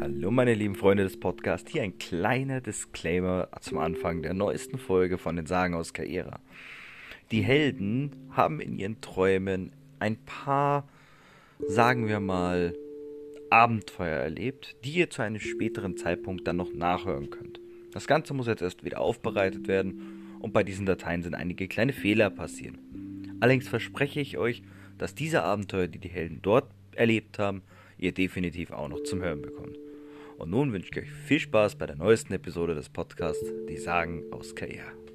Hallo meine lieben Freunde des Podcasts, hier ein kleiner Disclaimer zum Anfang der neuesten Folge von den Sagen aus Kaera. Die Helden haben in ihren Träumen ein paar, sagen wir mal, Abenteuer erlebt, die ihr zu einem späteren Zeitpunkt dann noch nachhören könnt. Das Ganze muss jetzt erst wieder aufbereitet werden und bei diesen Dateien sind einige kleine Fehler passieren. Allerdings verspreche ich euch, dass diese Abenteuer, die die Helden dort erlebt haben, ihr definitiv auch noch zum Hören bekommt. Und nun wünsche ich euch viel Spaß bei der neuesten Episode des Podcasts Die Sagen aus Kaea.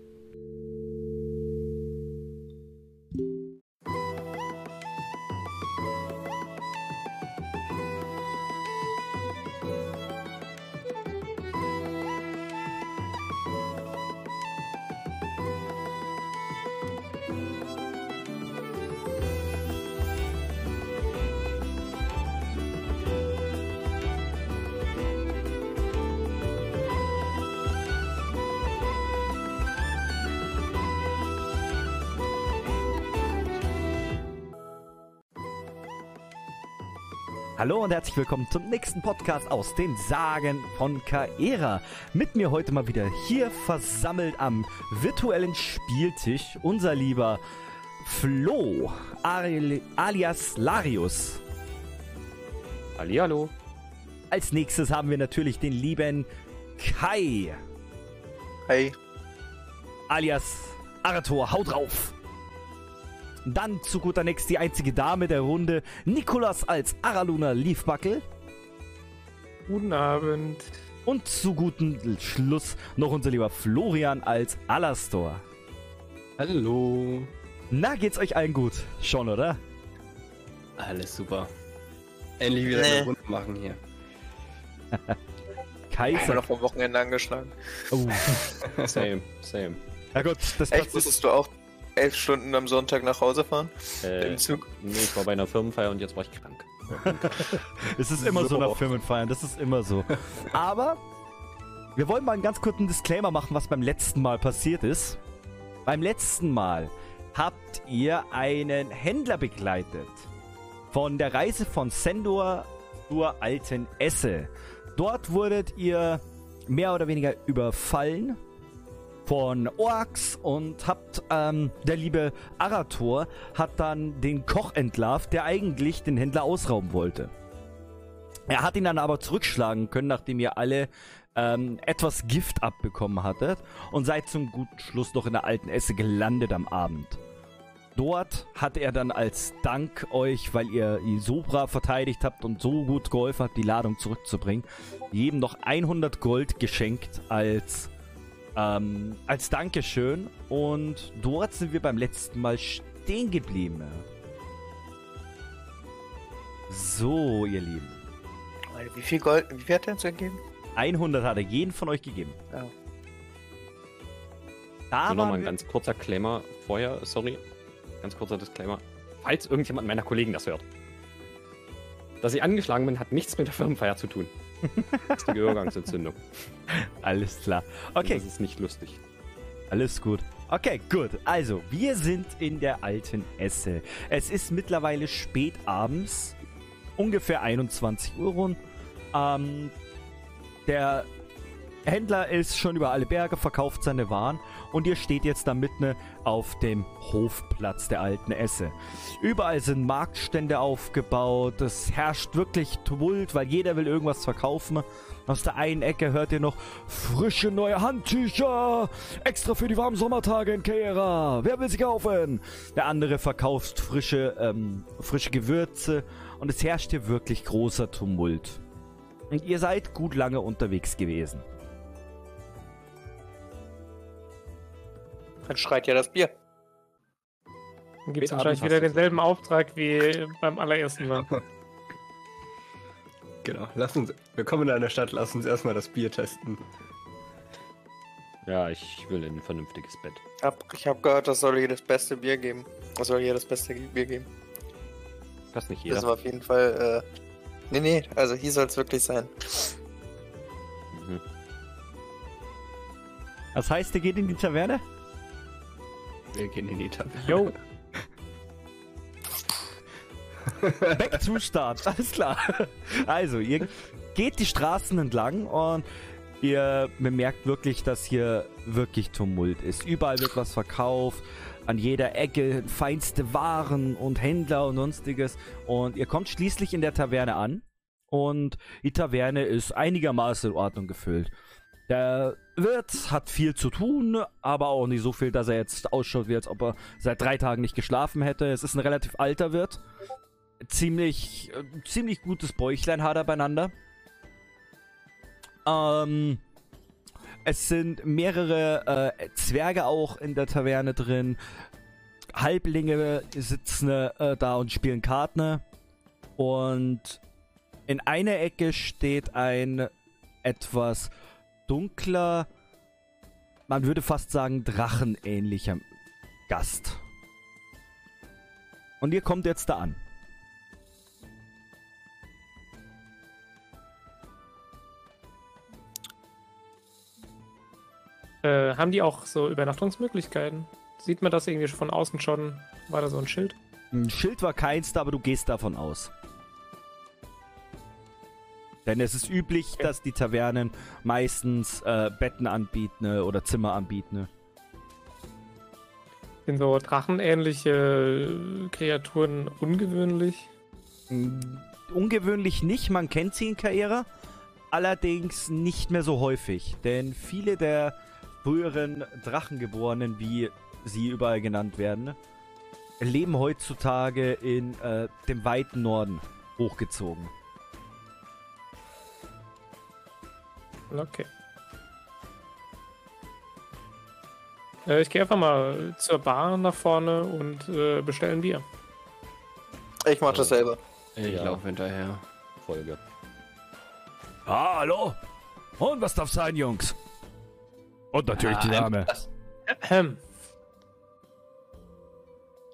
Hallo und herzlich willkommen zum nächsten Podcast aus den Sagen von Kaera. Mit mir heute mal wieder hier versammelt am virtuellen Spieltisch unser lieber Flo alias Larius. Hallihallo. Als nächstes haben wir natürlich den lieben Kai. Hey. Alias Arator, haut drauf. Dann zu guter Letzt die einzige Dame der Runde, Nikolas als Araluna Liefbackel. Guten Abend. Und zu gutem Schluss noch unser lieber Florian als Alastor. Hallo. Na, geht's euch allen gut? Schon, oder? Alles super. Endlich wieder Nee. eine Runde machen hier. Ich bin Kaiser. noch vom Wochenende angeschlagen. Oh. Same, same. Na gut, das Echt, passt. musstest du auch elf Stunden am Sonntag nach Hause fahren? Äh, Im Zug? nee, ich war bei einer Firmenfeier und jetzt war ich krank. Es ist immer so, So. nach Firmenfeiern, das ist immer so. Aber wir wollen mal einen ganz kurzen Disclaimer machen, was beim letzten Mal passiert ist. Beim letzten Mal habt ihr einen Händler begleitet von der Reise von Sendor zur alten Esse. Dort wurdet ihr mehr oder weniger überfallen von Orks und habt, ähm, der liebe Arator hat dann den Koch entlarvt, der eigentlich den Händler ausrauben wollte. Er hat ihn dann aber zurückschlagen können, nachdem ihr alle ähm, etwas Gift abbekommen hattet und seid zum guten Schluss noch in der alten Esse gelandet am Abend. Dort hat er dann als Dank euch, weil ihr so brav verteidigt habt und so gut geholfen habt, die Ladung zurückzubringen, jedem noch 100 Gold geschenkt als ähm, als Dankeschön. Und dort sind wir beim letzten Mal stehen geblieben. So, ihr Lieben. Wie viel Gold, wie viel hat er uns gegeben? 100 hat er jeden von euch gegeben. Ja. Da So, nochmal waren ein ganz kurzer Disclaimer vorher, sorry. Ganz kurzer Disclaimer. Falls irgendjemand meiner Kollegen das hört. Dass ich angeschlagen bin, hat nichts mit der Firmenfeier zu tun. Das ist die Gehörgangsentzündung. alles klar. Okay, Das ist nicht lustig. Alles gut. Okay, gut. Also, wir sind in der alten Esse. Es ist mittlerweile spät abends, ungefähr 21 Uhr rund. Ähm, der Händler ist schon über alle Berge, verkauft seine Waren und ihr steht jetzt da mitten auf dem Hofplatz der alten Esse. Überall sind Marktstände aufgebaut, es herrscht wirklich Tumult, weil jeder will irgendwas verkaufen. Aus der einen Ecke hört ihr noch frische neue Handtücher, extra für die warmen Sommertage in Kera. Wer will sie kaufen? Der andere verkauft frische, ähm, frische Gewürze und es herrscht hier wirklich großer Tumult. Und ihr seid gut lange unterwegs gewesen. Dann schreit ja das Bier. Dann gibt es wahrscheinlich wieder denselben Auftrag wie beim allerersten Mal. Genau, lass uns, willkommen in einer Stadt, lass uns erstmal das Bier testen. Ja, ich will ein vernünftiges Bett. Ich hab, ich hab gehört, das soll hier das beste Bier geben. Das soll hier das beste Bier geben. Das nicht Das jeder. war auf jeden Fall, äh. Nee, nee, also hier soll es wirklich sein. Mhm. Das heißt, ihr geht in die Taverne? Wir gehen in die Taverne. Jo, Back to Start, alles klar. Also, ihr geht die Straßen entlang und ihr bemerkt wirklich, dass hier wirklich Tumult ist. Überall wird was verkauft, an jeder Ecke feinste Waren und Händler und sonstiges. Und ihr kommt schließlich in der Taverne an und die Taverne ist einigermaßen in Ordnung gefüllt. Der Wirt hat viel zu tun, aber auch nicht so viel, dass er jetzt ausschaut, wie als ob er seit drei Tagen nicht geschlafen hätte. Es ist ein relativ alter Wirt. Ziemlich, äh, ziemlich gutes Bäuchlein hat er beieinander. Ähm, es sind mehrere äh, Zwerge auch in der Taverne drin. Halblinge sitzen äh, da und spielen Karten. Und in einer Ecke steht ein etwas dunkler, man würde fast sagen drachenähnlicher Gast. Und ihr kommt jetzt da an. Äh, haben die auch so Übernachtungsmöglichkeiten? Sieht man das irgendwie von außen schon? War da so ein Schild? Ein Schild war keins, aber du gehst davon aus. Denn es ist üblich, Okay. dass die Tavernen meistens äh, Betten anbieten äh, oder Zimmer anbieten. Sind so drachenähnliche Kreaturen ungewöhnlich? Mm, Ungewöhnlich nicht, man kennt sie in Kaera. Allerdings nicht mehr so häufig. Denn viele der früheren Drachengeborenen, wie sie überall genannt werden, leben heutzutage in äh, dem weiten Norden hochgezogen. Okay. Äh, ich gehe einfach mal zur Bar nach vorne und äh, bestelle ein Bier. Ich mach das selber. Ich Ja. laufe hinterher. Folge. Ah, hallo? Und was darf sein, Jungs? Und natürlich die Ah, Dame. einmal das- Ähm,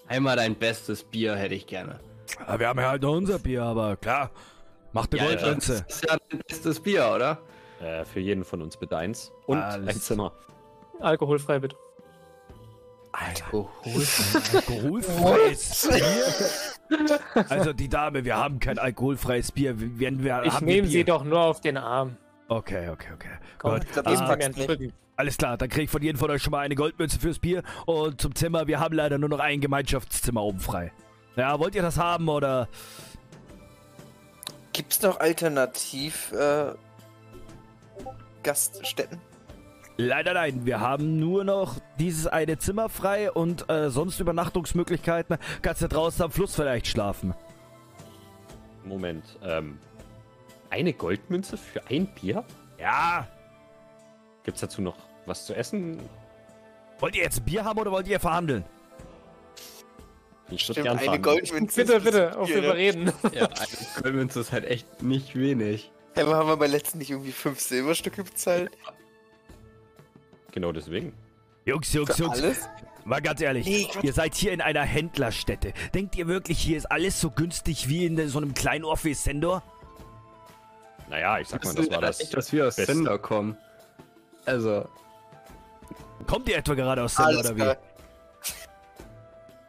Einmal dein bestes Bier hätte ich gerne. Ja, wir haben ja halt noch unser Bier, aber klar. Macht eine Ja, Goldmünze. Das ist ja dein bestes Bier, oder? Äh, für jeden von uns bitte eins. Und Alles. ein Zimmer. alkoholfrei bitte. Alkohol. Alkoholfreies Bier? Also die Dame, wir haben kein alkoholfreies Bier. Wenn wir, Ich nehme sie doch nur auf den Arm. Okay, okay, okay. Komm. Drücken. Alles klar, dann krieg ich von jedem von euch schon mal eine Goldmünze fürs Bier. Und zum Zimmer, wir haben leider nur noch ein Gemeinschaftszimmer oben frei. Ja, wollt ihr das haben oder? Gibt's noch alternativ äh, Gaststätten? Leider nein, wir haben nur noch dieses eine Zimmer frei und äh, sonst Übernachtungsmöglichkeiten. Kannst du draußen am Fluss vielleicht schlafen. Moment. Ähm, eine Goldmünze für ein Bier? Ja. Gibt's dazu noch was zu essen? Wollt ihr jetzt Bier haben oder wollt ihr verhandeln? Ich würde Stimmt, gern eine. Goldmünze. Bitte, bitte, auf Bier, ne? überreden. ja, eine Goldmünze ist halt echt nicht wenig. Hey, aber haben wir bei letzten nicht irgendwie fünf Silberstücke bezahlt? Genau deswegen. Jungs, Jungs, Jungs. alles? Mal ganz ehrlich, Nee, ihr seid hier in einer Händlerstätte. Denkt ihr wirklich, hier ist alles so günstig wie in so einem kleinen Ort wie Sendor? Naja, ich sag mal, Das das ist war das. Nicht, dass wir aus Beste. Sender kommen. Also, Kommt ihr etwa gerade aus Sendor Alles oder wie? klar.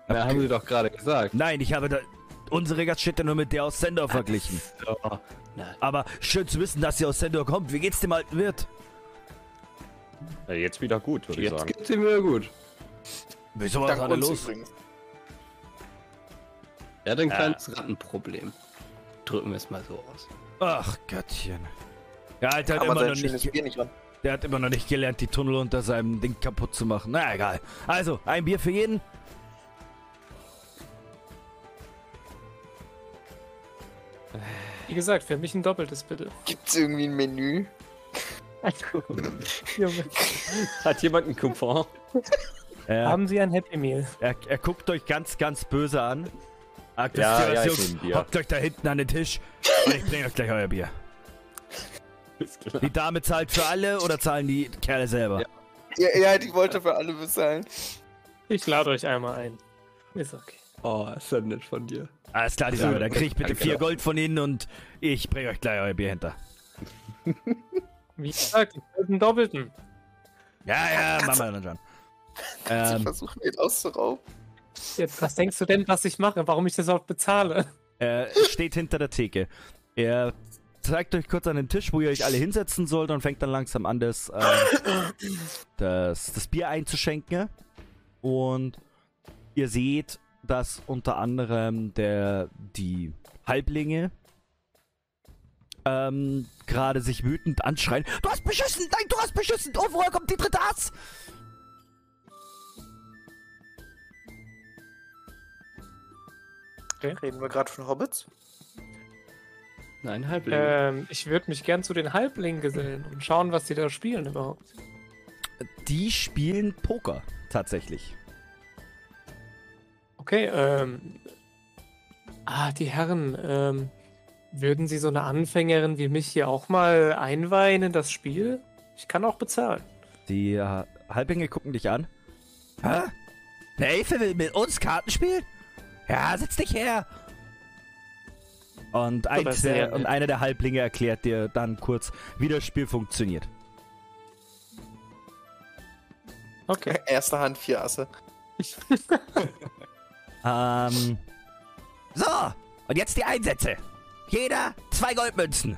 na, haben sie doch gerade gesagt. Nein, ich habe da unsere Gaststätte nur mit der aus Sendor verglichen. So, na, Aber schön zu wissen, dass ihr aus Sendor kommt. Wie geht's dem alten Wirt? Äh, jetzt wieder gut, würde ich jetzt sagen. geht's ihm wieder gut. Wieso war uns los? übrigens. Er hat ein Äh. kleines Rattenproblem. Drücken wir es mal so aus. Ach Göttchen. Ja, Alter, hat immer noch nicht, der hat immer noch nicht gelernt, die Tunnel unter seinem Ding kaputt zu machen. Na egal. Also, ein Bier für jeden. Wie gesagt, für mich ein doppeltes bitte. Gibt's irgendwie ein Menü? Hat jemand einen Coupon? Er, Haben Sie ein Happy Meal? er, er guckt euch ganz, ganz böse an. Wisst Ja, ja, ich Jungs? Bier. Hockt euch da hinten an den Tisch und ich bringe euch gleich euer Bier. Die Dame zahlt für alle oder zahlen die Kerle selber? Ja. Ja, ja, die wollte für alle bezahlen. Ich lade euch einmal ein. Ist okay. Oh, ist ja nett von dir. Alles klar, die Dame. Dann krieg ich bitte vier doch. Gold von Ihnen und ich bringe euch gleich euer Bier hinter. Wie gesagt, ich will einen doppelten. Ja, ja, machen wir dann schon. Sie Ähm, versuchen ihn auszurauben. Jetzt, was denkst du denn, was ich mache? Warum ich das auch bezahle? er steht hinter der Theke. Er zeigt euch kurz an den Tisch, wo ihr euch alle hinsetzen sollt und fängt dann langsam an, das, ähm, das, das Bier einzuschenken. Und ihr seht, dass unter anderem der, die Halblinge ähm, gerade sich wütend anschreien. Du hast beschissen! Nein, du hast beschissen! Oh, woher kommt die dritte Ass? Reden wir gerade von Hobbits? Nein, Halbling. Ähm, ich würde mich gern zu den Halblingen gesellen und schauen, was die da spielen überhaupt. Die spielen Poker, tatsächlich. Okay, ähm. Ah, die Herren, ähm. Würden Sie so eine Anfängerin wie mich hier auch mal einweihen in das Spiel? Ich kann auch bezahlen. Die äh, Halblinge gucken dich an. Hä? Der Elfe will mit uns Karten spielen? Ja, setz dich her! Und, eins der, nett. und einer der Halblinge erklärt dir dann kurz, wie das Spiel funktioniert. Okay. Erste Hand, vier Asse. Ähm. So, und jetzt die Einsätze. Jeder zwei Goldmünzen.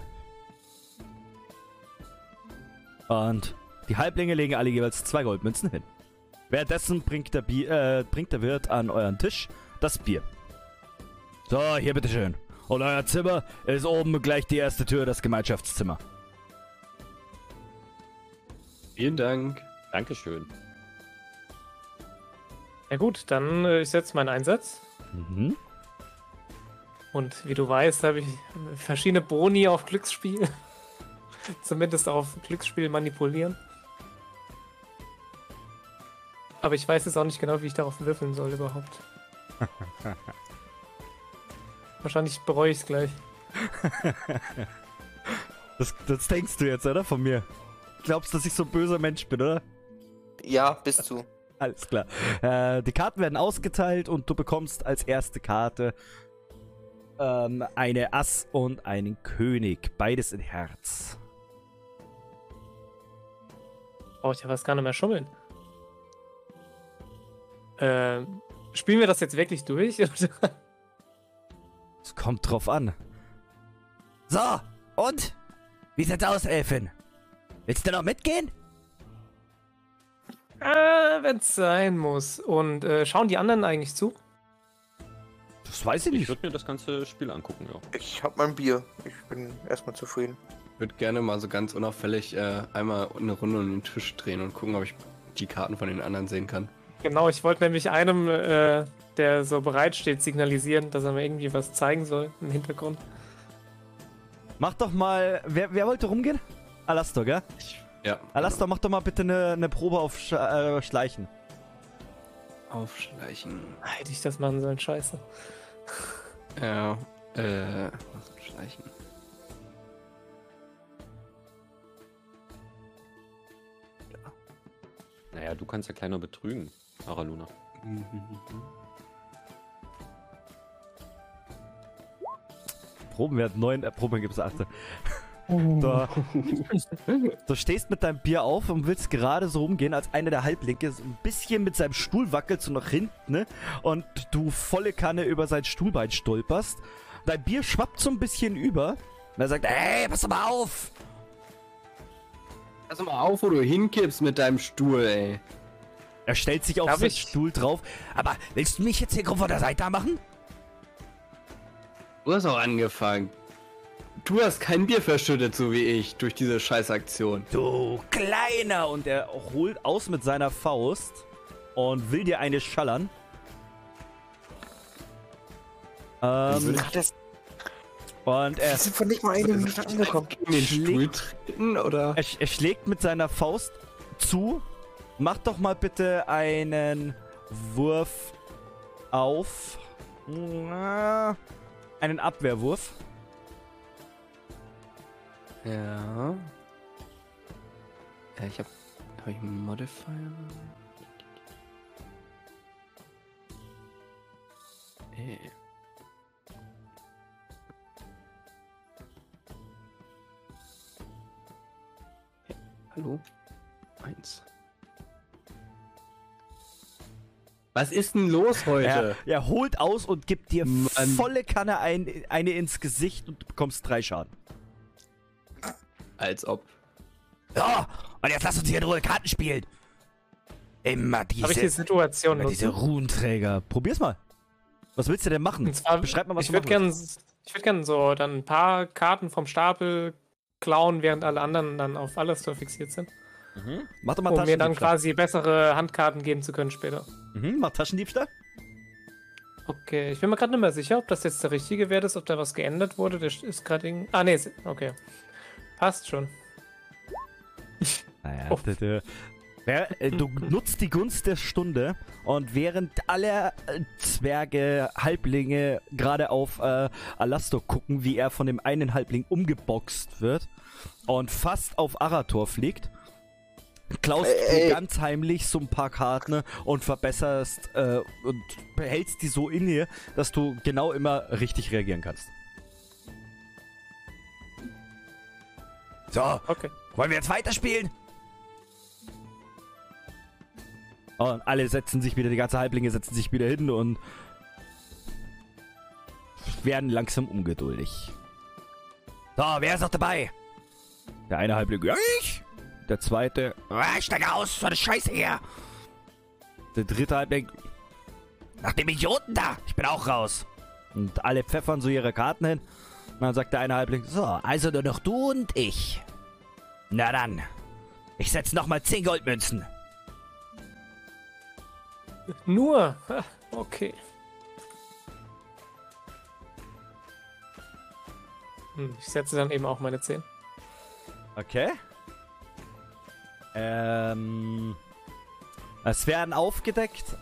Und die Halblinge legen alle jeweils zwei Goldmünzen hin. Währenddessen bringt der, Bier, äh, bringt der Wirt an euren Tisch das Bier. So, hier bitteschön. Und euer Zimmer ist oben gleich die erste Tür, das Gemeinschaftszimmer. Vielen Dank. Dankeschön. Ja gut, dann äh, ich setze meinen Einsatz. Mhm. Und wie du weißt, habe ich verschiedene Boni auf Glücksspiel. Zumindest auf Glücksspiel manipulieren. Aber ich weiß jetzt auch nicht genau, wie ich darauf würfeln soll überhaupt. Wahrscheinlich bereue ich es gleich. Das, das denkst du jetzt, oder? Von mir. Glaubst, dass ich so ein böser Mensch bin, oder? Ja, bist du. Alles klar. Äh, die Karten werden ausgeteilt und du bekommst als erste Karte ähm, eine Ass und einen König. Beides in Herz. Brauche ich ja fast gar nicht mehr schummeln. Ähm, spielen wir das jetzt wirklich durch? Es kommt drauf an. So, und? Wie sieht's aus, Elfin? Willst du noch mitgehen? Äh, wenn es sein muss. Und äh, schauen die anderen eigentlich zu? Das weiß ich Ich nicht. würde mir das ganze Spiel angucken, ja. Ich hab mein Bier. Ich bin erstmal zufrieden. Ich würde gerne mal so ganz unauffällig äh, einmal eine Runde um den Tisch drehen und gucken, ob ich die Karten von den anderen sehen kann. Genau, ich wollte nämlich einem, äh, der so bereit steht, signalisieren, dass er mir irgendwie was zeigen soll im Hintergrund. Mach doch mal. Wer, wer wollte rumgehen? Alastor, gell? Ja. Alastor, mach doch mal bitte eine, eine Probe auf Sch äh, Schleichen. Aufschleichen. Hätte ich das machen sollen, scheiße. Ja. Äh. Schleichen. Naja, du kannst ja kleiner betrügen, Araluna. Probenwert 9, äh, Proben gibt's 8. Du, du stehst mit deinem Bier auf und willst gerade so rumgehen, als einer der Halblinke so ein bisschen mit seinem Stuhl wackelt, so nach hinten, ne? Und du volle Kanne über sein Stuhlbein stolperst. Dein Bier schwappt so ein bisschen über. Und er sagt, ey, pass doch mal auf! Pass mal auf, wo du hinkippst mit deinem Stuhl, ey. Er stellt sich auf Darf seinen ich- Stuhl drauf. Aber willst du mich jetzt hier grob von der Seite machen? Du hast auch angefangen. Du hast kein Bier verschüttet, so wie ich, durch diese Scheißaktion. Du Kleiner! Und er holt aus mit seiner Faust und will dir eine schallern. Ähm, Hat das, und er, wir sind von nicht mal eine Minute angekommen. Den Stuhl treten, oder? er, er schlägt mit seiner Faust zu. Mach doch mal bitte einen Wurf auf. Einen Abwehrwurf. Ja. Ja, ich hab. Hab ich einen Modifier? Äh. Hä? Hallo? Eins. Was ist denn los Er, heute? er holt aus und gibt dir Mann. volle Kanne ein, eine ins Gesicht und du bekommst drei Schaden. Als ob. So, und jetzt lass uns hier in Ruhe Karten spielen. Immer diese, Habe ich die Situation immer diese? Ruhenträger. Probier's mal. Was willst du denn machen? Und zwar, Beschreib mal, was ich du würde machen gern, ich würd gern so dann ein paar Karten vom Stapel klauen, während alle anderen dann auf Alastor fixiert sind. Mhm. Mach doch mal Um mir dann quasi bessere Handkarten geben zu können später. Mhm, mach Taschendiebstahl. Okay, ich bin mir gerade nicht mehr sicher, ob das jetzt der richtige Wert ist, ob da was geändert wurde. Der ist gerade irgendwie. Ah, nee, okay. Passt schon. Naja, Oh. äh, du nutzt die Gunst der Stunde und während alle äh, Zwerge, Halblinge gerade auf äh, Alastor gucken, wie er von dem einen Halbling umgeboxt wird und fast auf Arator fliegt, klaust Ey, du ey. ganz heimlich so ein paar Karten und verbesserst äh, und behältst die so in dir, dass du genau immer richtig reagieren kannst. So, Okay. wollen wir jetzt weiterspielen? Und alle setzen sich wieder, die ganze Halblinge setzen sich wieder hin und werden langsam ungeduldig. So, wer ist noch dabei? Der eine Halbling, ja, ich. Der zweite, ah, ich steige aus, so eine Scheiße her. Der dritte Halbling, nach dem Idioten da, ich bin auch raus. Und alle pfeffern so ihre Karten hin. Und dann sagt der eine Halbling, so, also nur noch du und ich. Na dann, ich setze nochmal 10 Goldmünzen. Nur. Okay. Hm, ich setze dann eben auch meine 10. Okay. Ähm. Es werden aufgedeckt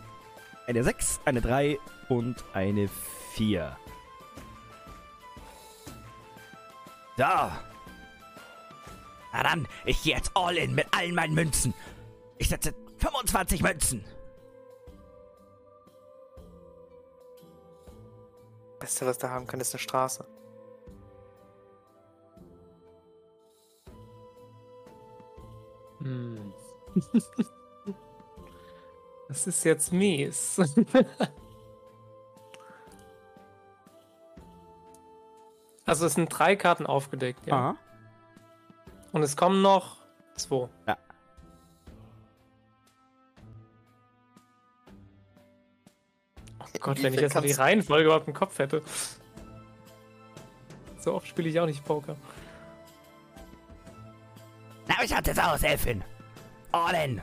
eine 6, eine 3 und eine 4. Da. Na dann, ich gehe jetzt all in mit allen meinen Münzen. Ich setze 25 Münzen. Beste, was wir haben können, ist eine Straße. Hm. Das ist jetzt mies. Also es sind drei Karten aufgedeckt, ja. Aha. Und es kommen noch zwei. Ja. Oh Gott, wenn ich jetzt noch die Reihenfolge überhaupt im Kopf hätte. So oft spiele ich auch nicht Poker. Na, wie schaut's jetzt aus, Elfin? All in.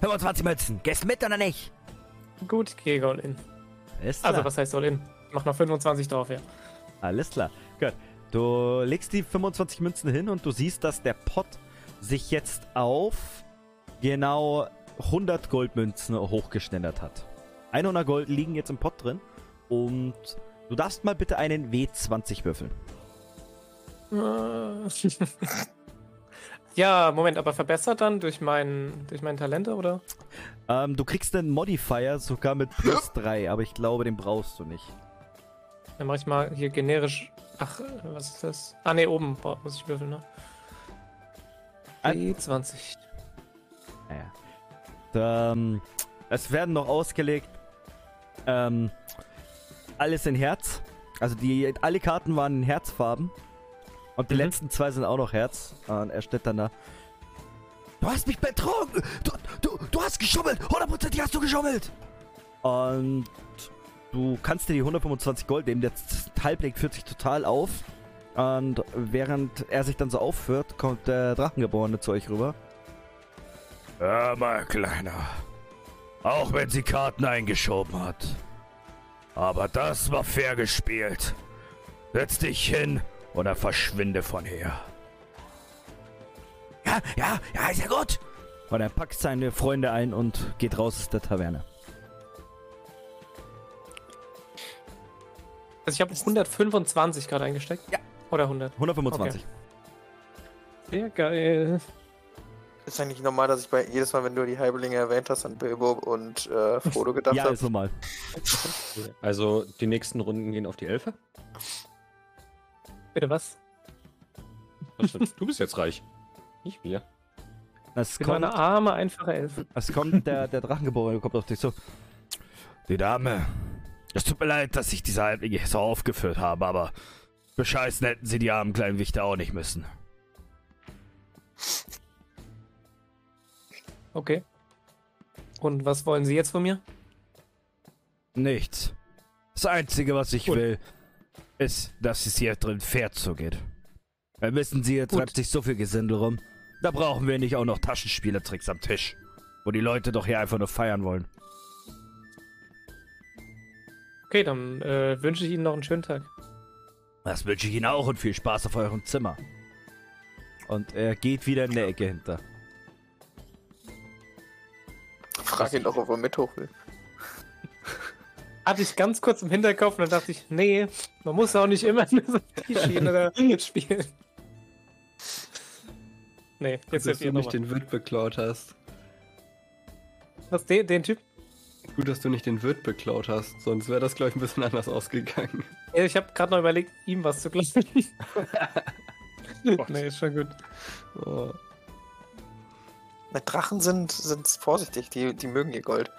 25 Münzen. Gehst du mit oder nicht? Gut, ich gehe all in. Ist Also, was heißt all in? Ich mach noch 25 drauf, ja. Alles klar. Gut. Du legst die 25 Münzen hin und du siehst, dass der Pot sich jetzt auf genau 100 Goldmünzen hochgeschnellert hat. 100 Gold liegen jetzt im Pot drin und du darfst mal bitte einen W20 würfeln. Ja, Moment, aber verbessert dann durch mein, durch mein Talente, oder? Ähm, du kriegst einen Modifier sogar mit plus 3, aber ich glaube, den brauchst du nicht. Dann mach ich mal hier generisch. Ach, was ist das? Ah, ne, oben boah, muss ich würfeln, ne? Ein- D20. Naja. Ähm, es werden noch ausgelegt. Ähm, alles in Herz. Also die alle Karten waren in Herzfarben. Und die Mhm. letzten zwei sind auch noch Herz. Und er steht dann da. Du hast mich betrogen! Du, du, du hast geschummelt! Hundertprozentig hast du geschummelt! Und du kannst dir die 125 Gold nehmen. Der Halbling führt sich total auf. Und während er sich dann so aufführt, kommt der Drachengeborene zu euch rüber. Ja, mein Kleiner. Auch wenn sie Karten eingeschoben hat. Aber das war fair gespielt. Setz dich hin oder verschwinde von hier. Ja, ja, ja, ist ja gut. Und er packt seine Freunde ein und geht raus aus der Taverne. Also ich habe 125 gerade eingesteckt. Ja. Oder 100. 125. Sehr geil. Ist eigentlich normal, dass ich bei jedes Mal, wenn du die Halblinge erwähnt hast, an Bilbo und äh, Frodo gedacht Ja, habe. ist normal. Also die nächsten Runden gehen auf die Elfe. Bitte was? Was? Du bist jetzt reich. Nicht wir. Es Ich bin kommt, eine arme, einfache Elfe. es kommt der, der Drachengeborene kommt auf dich so. Die Dame. Es tut mir leid, dass ich diese Halblinge so aufgeführt habe, aber bescheißen hätten sie die armen kleinen Wichter auch nicht müssen. Okay. Und was wollen Sie jetzt von mir? Nichts. Das Einzige, was ich Gut. will, ist, dass es hier drin fair zugeht. Wir wissen Sie, hier Gut. treibt sich so viel Gesindel rum. Da brauchen wir nicht auch noch Taschenspielertricks am Tisch. Wo die Leute doch hier einfach nur feiern wollen. Okay, dann äh, wünsche ich Ihnen noch einen schönen Tag. Das wünsche ich Ihnen auch und viel Spaß auf eurem Zimmer. Und er geht wieder in der Ecke hinter. Frag ihn doch, ob er mit hoch will. Hatte ich ganz kurz im Hinterkopf und dann dachte ich, nee, man muss auch nicht immer nur so die Schiene da spielen. Nee, jetzt Dass seid du ihr nicht den Wirt beklaut hast. Was, den, den Typ? Gut, dass du nicht den Wirt beklaut hast, sonst wäre das, glaube ich, ein bisschen anders ausgegangen. Ja, ich habe gerade noch überlegt, ihm was zu klauen. nee, ist schon gut. Oh. Na, Drachen sind, sind vorsichtig, die, die mögen ihr Gold.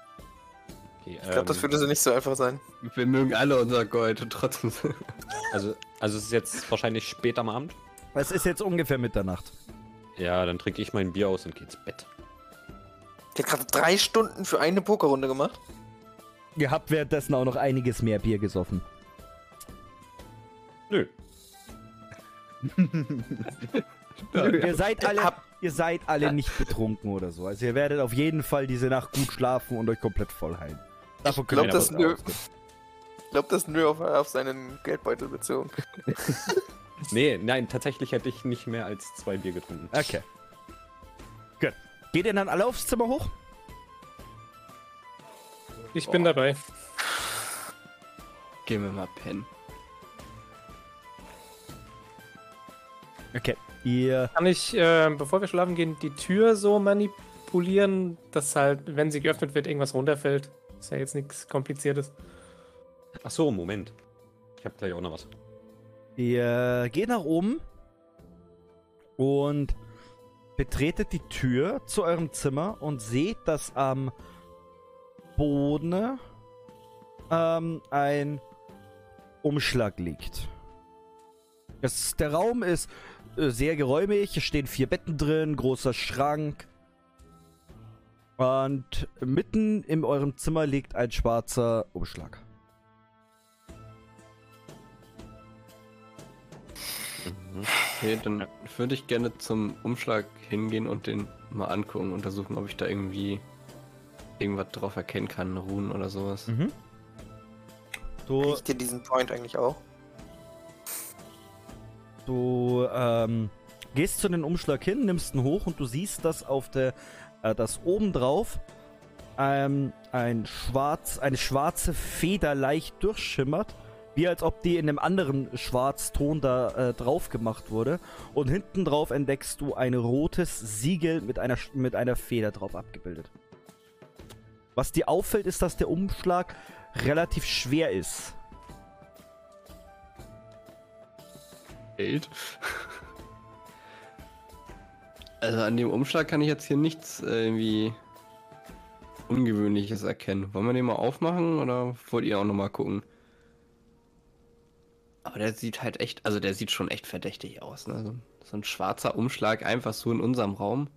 Okay, Ich glaube, das ähm, würde so nicht so einfach sein. Wir mögen alle unser Gold und trotzdem. also, also es ist jetzt wahrscheinlich spät am Abend. Es ist jetzt ungefähr Mitternacht. Ja, dann trinke ich mein Bier aus und gehe ins Bett. Der hat gerade drei Stunden für eine Pokerrunde gemacht. Ihr habt währenddessen auch noch einiges mehr Bier gesoffen. Nö. ihr seid alle, ihr seid alle nicht betrunken oder so. Also ihr werdet auf jeden Fall diese Nacht gut schlafen und euch komplett voll heilen. Davon Ich glaube, Ja, das, nö, ich glaub, das nö auf, auf seinen Geldbeutel bezogen. Nee, nein, tatsächlich hätte ich nicht mehr als zwei Bier getrunken. Okay. Gut. Geht ihr dann alle aufs Zimmer hoch? Ich bin dabei. Gehen wir mal pennen. Okay. Ihr. Kann ich, äh, bevor wir schlafen gehen, die Tür so manipulieren, dass halt, wenn sie geöffnet wird, irgendwas runterfällt? Ist ja jetzt nichts Kompliziertes. Ach so, Moment. Ich habe gleich auch noch was. Ihr geht nach oben und betretet die Tür zu eurem Zimmer und seht, dass am Boden ähm, ein Umschlag liegt. Es, der Raum ist äh, sehr geräumig, es stehen vier Betten drin, großer Schrank. Und mitten in eurem Zimmer liegt ein schwarzer Umschlag. Okay, dann würde ich gerne zum Umschlag hingehen und den mal angucken, untersuchen, ob ich da irgendwie irgendwas drauf erkennen kann, Runen oder sowas. Mhm. Du, Riecht ihr diesen Point eigentlich auch? Du ähm, gehst zu dem Umschlag hin, nimmst ihn hoch und du siehst, dass auf der, äh, dass oben drauf ähm, ein schwarz, eine schwarze Feder leicht durchschimmert, wie als ob die in einem anderen Schwarzton da äh, drauf gemacht wurde. Und hinten drauf entdeckst du ein rotes Siegel mit einer, mit einer Feder drauf abgebildet. Was dir auffällt, ist, dass der Umschlag relativ schwer ist. Geld. Also an dem Umschlag kann ich jetzt hier nichts äh, irgendwie Ungewöhnliches erkennen. Wollen wir den mal aufmachen oder wollt ihr auch nochmal gucken? Aber der sieht halt echt, also der sieht schon echt verdächtig aus. Ne? So, so ein schwarzer Umschlag einfach so in unserem Raum.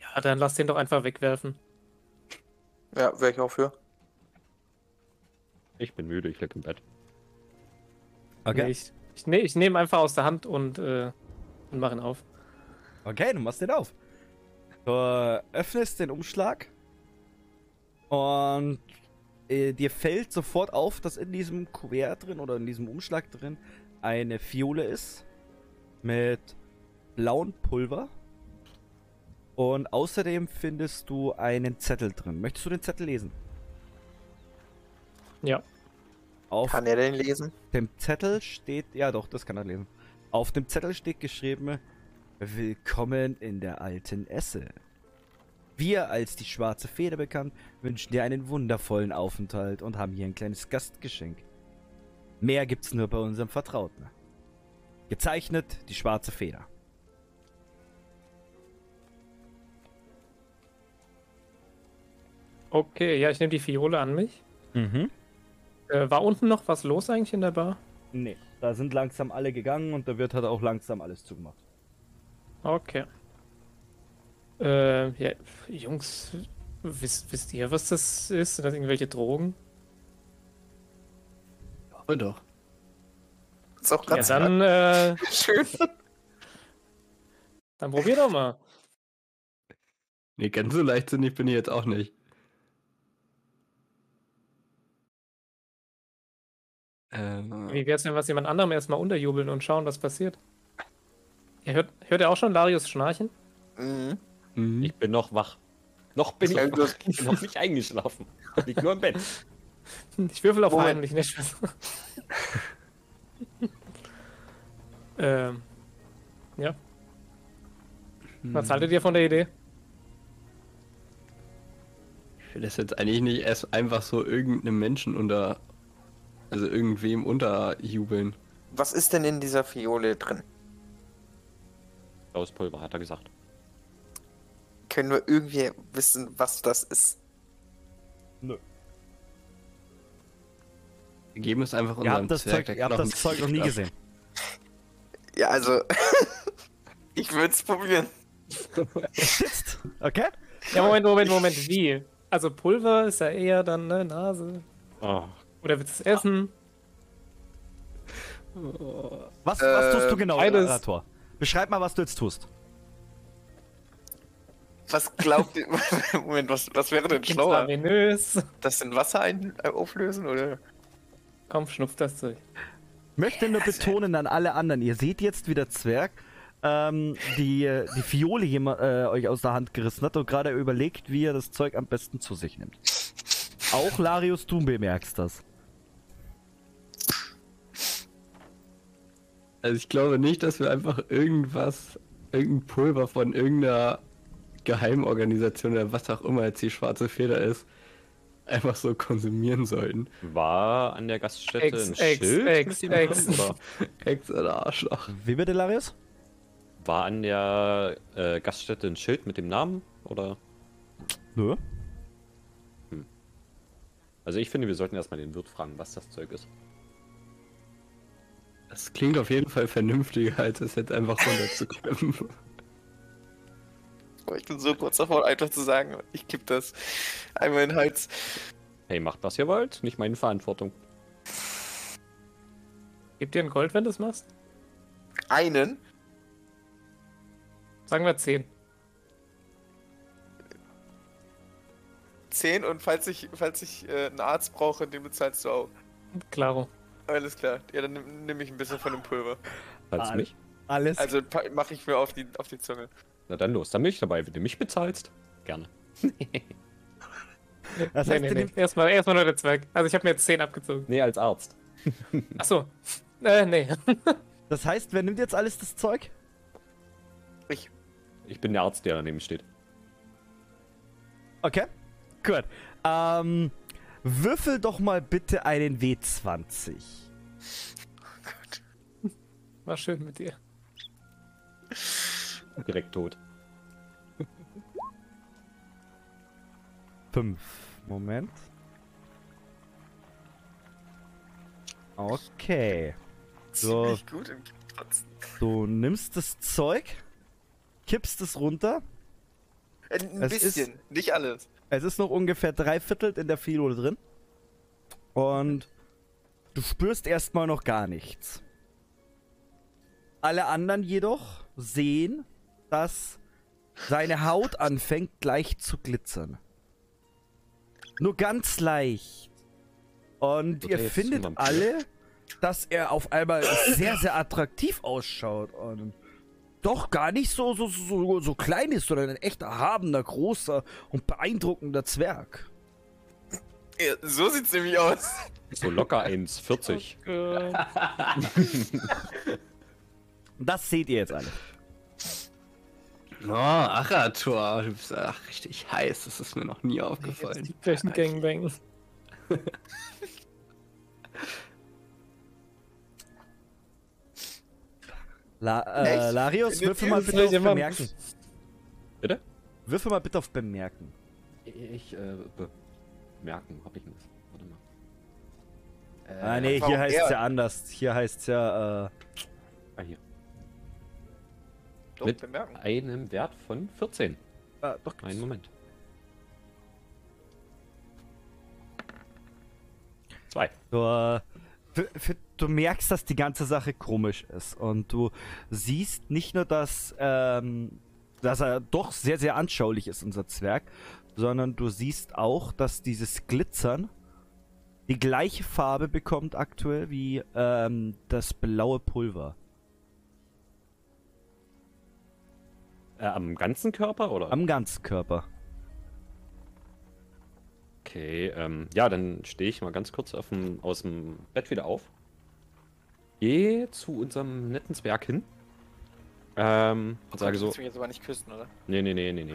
Ja, dann lass den doch einfach wegwerfen. Ja, wäre ich auch für. Ich bin müde, ich lieg im Bett. Nee, ich ich, ne, ich nehme einfach aus der Hand und, äh, und mache ihn auf. Okay, du machst den auf. Du öffnest den Umschlag und äh, dir fällt sofort auf, dass in diesem Kuvert drin oder in diesem Umschlag drin eine Fiole ist mit blauem Pulver. Und außerdem findest du einen Zettel drin. Möchtest du den Zettel lesen? Ja. Auf Kann er den lesen? dem Zettel steht, ja doch, das kann er lesen. Auf dem Zettel steht geschrieben, Willkommen in der alten Esse. Wir, als die schwarze Feder bekannt, wünschen dir einen wundervollen Aufenthalt und haben hier ein kleines Gastgeschenk. Mehr gibt's nur bei unserem Vertrauten. Gezeichnet die schwarze Feder. Okay, ja, ich nehme die Fiole an mich. Mhm. Äh, war unten noch was los eigentlich in der Bar? Nee, da sind langsam alle gegangen und da wird halt auch langsam alles zugemacht. Okay. Äh, ja, Jungs, wisst, wisst ihr, was das ist? Sind das irgendwelche Drogen? Aber doch. Ist auch Ja, ganz dann, äh, schön. dann probier doch mal. Nee, ganz so leichtsinnig bin ich jetzt auch nicht. Ähm, Wie wär's denn, was jemand anderem erstmal unterjubeln und schauen, was passiert? Ihr hört, hört ihr auch schon Larius schnarchen? Mhm. Mhm. Ich bin noch wach. Noch bin ich Ja, du- wach. Ich bin noch nicht eingeschlafen. Lieg nur im Bett. Ich würfel auf Moment. heimlich, nicht Ähm. Ja. Was haltet ihr von der Idee? Ich will das jetzt eigentlich nicht erst einfach so irgendeinem Menschen unter. Also irgendwem unterjubeln. Was ist denn in dieser Fiole drin? Blaues Pulver, hat er gesagt. Können wir irgendwie wissen, was das ist? Nö. Wir geben es einfach Ihr unserem habt das Zwerg, Zeug, ihr habt das Zeug noch nie gesehen. Ja, also. ich würde es probieren. Sitzt. Okay? Ja, Moment, Moment, Moment, wie? Also Pulver ist ja eher dann ne Nase. Oh, Oder willst du es essen? Was, was tust du genau, beides. Arator? Beschreib mal, was du jetzt tust. Was glaubt ihr? Moment, was, was wäre denn schlauer? Intravenös. Das in Wasser ein äh, auflösen oder? Komm, schnupf das Zeug. Möchte nur betonen an alle anderen, ihr seht jetzt, wie der Zwerg ähm, die, die Fiole jemand, äh, euch aus der Hand gerissen hat und gerade überlegt, wie er das Zeug am besten zu sich nimmt. Auch Larius, du bemerkst das. Also ich glaube nicht, dass wir einfach irgendwas, irgendein Pulver von irgendeiner Geheimorganisation oder was auch immer jetzt die schwarze Feder ist, einfach so konsumieren sollten. war an der Gaststätte Ex, ein ex, Schild ex, mit dem ex. Namen, oder Ex oder Arschloch. Wie bitte, Larius? war an der äh, Gaststätte ein Schild mit dem Namen? Oder? Nö. Also ich finde, wir sollten erstmal den Wirt fragen, was das Zeug ist. Das klingt auf jeden Fall vernünftiger, als es jetzt einfach runterzuklemmen. Ich bin so kurz davor, einfach zu sagen, ich kipp das einmal in den Hals. Hey, macht was ihr wollt, nicht meine Verantwortung. Gib dir ein Gold, wenn du es machst? Einen? Sagen wir 10. 10 und falls ich, falls ich äh, einen Arzt brauche, den bezahlst du auch. Klaro. Alles klar. Ja, dann nimm, nimm ich ein bisschen von dem Pulver. Falls Ah, mich. Alles. Also mache ich mir auf die, auf die Zunge. Na dann los, dann bin ich dabei. Wenn du mich bezahlst, gerne. das Nee, heißt, nee, nee. nehmt- Erstmal, erstmal nur der Zwerg. Also ich habe mir jetzt 10 abgezogen. Nee, als Arzt. Achso. Äh, nee. das heißt, wer nimmt jetzt alles das Zeug? Ich. Ich bin der Arzt, der daneben steht. Okay. Gut. Ähm, würfel doch mal bitte einen W20. War schön mit dir. Direkt tot. Fünf. Moment. Okay. So. Gut im. Du nimmst das Zeug, kippst es runter. Äh, Ein Es ist- bisschen, nicht alles. Es ist noch ungefähr drei Viertel in der Fiole drin. Und du spürst erstmal noch gar nichts. Alle anderen jedoch sehen, dass seine Haut anfängt gleich zu glitzern. Nur ganz leicht. Und ihr findet alle, dass er auf einmal sehr, sehr attraktiv ausschaut. Und doch gar nicht so, so, so, so klein ist, sondern ein echt erhabener, großer und beeindruckender Zwerg. Ja, so sieht's nämlich aus. So locker 1,40. Äh, Das seht ihr jetzt alle. Oh, Arator, du bist ach, richtig heiß, das ist mir noch nie aufgefallen. die Flächen Gangbang. La äh? Larius, würfel mal bitte auf Bemerken. Bitte? Würfel mal bitte auf Bemerken. Ich, äh, bemerken, hab ich das. Warte mal. Äh, ah, nee, warum hier heißt es ja anders. Hier heißt es ja, äh, ah, hier. Doch, Mit bemerken. einem Wert von 14. Äh, doch, Einen Moment. Zwei. Du, äh, für, für, du merkst, dass die ganze Sache komisch ist. Und du siehst nicht nur, dass, ähm, dass er doch sehr, sehr anschaulich ist, unser Zwerg, sondern du siehst auch, dass dieses Glitzern die gleiche Farbe bekommt aktuell wie ähm, das blaue Pulver. Äh, am ganzen Körper oder? Am ganzen Körper. Okay, ähm, ja, dann stehe ich mal ganz kurz auf dem, aus dem Bett wieder auf. Gehe zu unserem netten Zwerg hin. Ähm, und sage Du so, willst mich jetzt aber nicht küssen, oder? nee, nee, nee, nee, nee.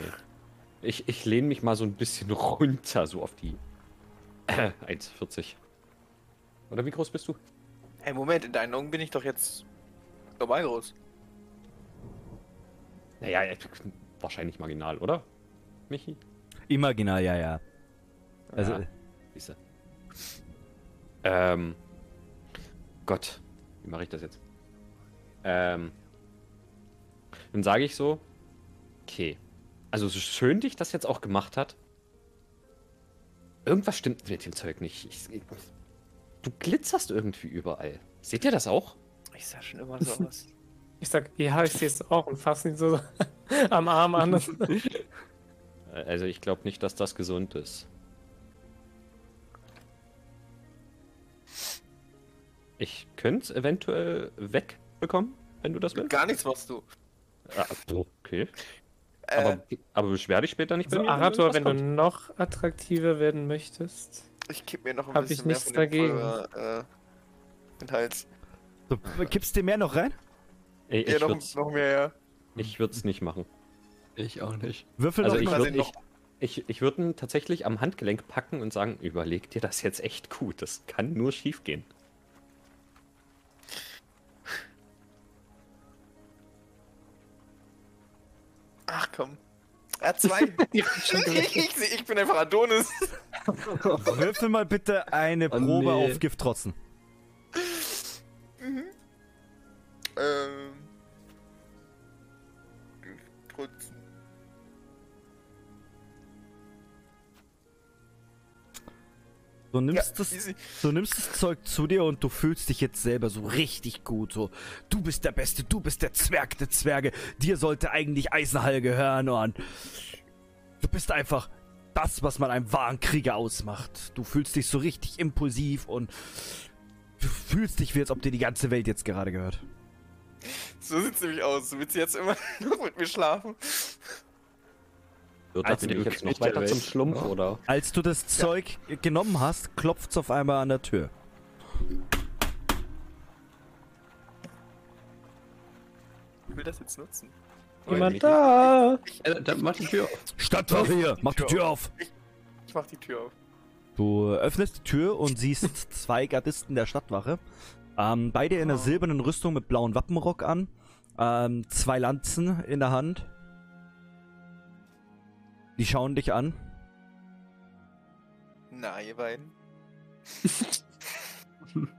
Ich, ich lehne mich mal so ein bisschen runter, so auf die äh, 1,40. Oder wie groß bist du? Hey, Moment, in deinen Augen bin ich doch jetzt normal groß. Naja, äh, wahrscheinlich marginal, oder? Michi? Imaginal, ja, ja. Also, Ja. Siehste. Ähm. Gott, wie mache ich das jetzt? Ähm. Dann sage ich so, okay. Also so schön dich das jetzt auch gemacht hat. Irgendwas stimmt mit dem Zeug nicht. Ich, ich, du glitzerst irgendwie überall. Seht ihr das auch? Ich sah schon immer so aus. Ich sag, ja, ich sehe es auch und fasse ihn so am Arm an. Also ich glaube nicht, dass das gesund ist. Ich könnte es eventuell wegbekommen, wenn du das willst. Gar nichts machst du. Ah, okay. Äh, Aber, aber beschwer dich später nicht So, bei mir. Arator, irgendwas wenn du noch attraktiver werden möchtest. ich kipp mir noch ein hab ich bisschen mehr nichts von dem dagegen. Pulver, äh, in den Hals. du kippst dir mehr noch rein? Ey, Ja, ich noch, würde noch mehr, ja. ich würd's nicht machen. Ich auch nicht. Würfel Also doch ich würde noch- ich, ich, ich würd ihn tatsächlich am Handgelenk packen und sagen, überleg dir das jetzt echt gut. Das kann nur schief gehen. Ach komm. Er hat zwei. Die hat schon ich, gewechselt. ich, ich bin einfach Adonis. Würfel mal bitte eine Oh, Probe nee. auf Gift Du Ja, nimmst, das, easy. du nimmst das Zeug zu dir und du fühlst dich jetzt selber so richtig gut. So, du bist der Beste, du bist der Zwerg der Zwerge. Dir sollte eigentlich Eisenhall gehören und du bist einfach das, was man einem wahren Krieger ausmacht. Du fühlst dich so richtig impulsiv und du fühlst dich, wie als ob dir die ganze Welt jetzt gerade gehört. So sieht's nämlich aus. Du willst jetzt immer noch mit mir schlafen? Wird Also das jetzt noch weiter zum. Schlumpf, Ja. oder? Als du das Zeug genommen hast, klopft's auf einmal an der Tür. Ich will das jetzt nutzen. Jemand da? Äh, dann mach die Tür auf. Stadtwache hier, mach die Tür auf. Ich mach die Tür auf. Du öffnest die Tür und siehst zwei Gardisten der Stadtwache. Ähm, beide in einer Oh. silbernen Rüstung mit blauem Wappenrock an. Ähm, zwei Lanzen in der Hand. Die schauen dich an. Na, ihr beiden.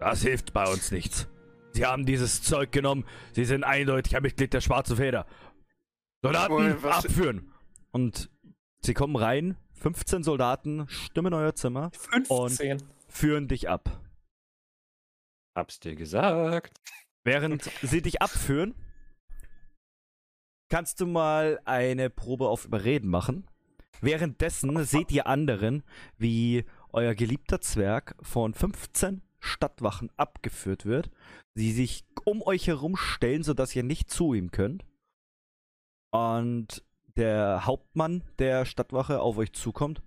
Das hilft bei uns nichts. Sie haben dieses Zeug genommen. Sie sind eindeutig ein Mitglied der Schwarzen Feder. Soldaten, abführen! Und sie kommen rein. 15 Soldaten stimmen in euer Zimmer, 15. führen dich ab. Hab's dir gesagt. Während sie dich abführen, kannst du mal eine Probe auf Überreden machen. Währenddessen seht ihr anderen, wie euer geliebter Zwerg von 15 Stadtwachen abgeführt wird. Sie sich um euch herum stellen, sodass ihr nicht zu ihm könnt. Und der Hauptmann der Stadtwache auf euch zukommt.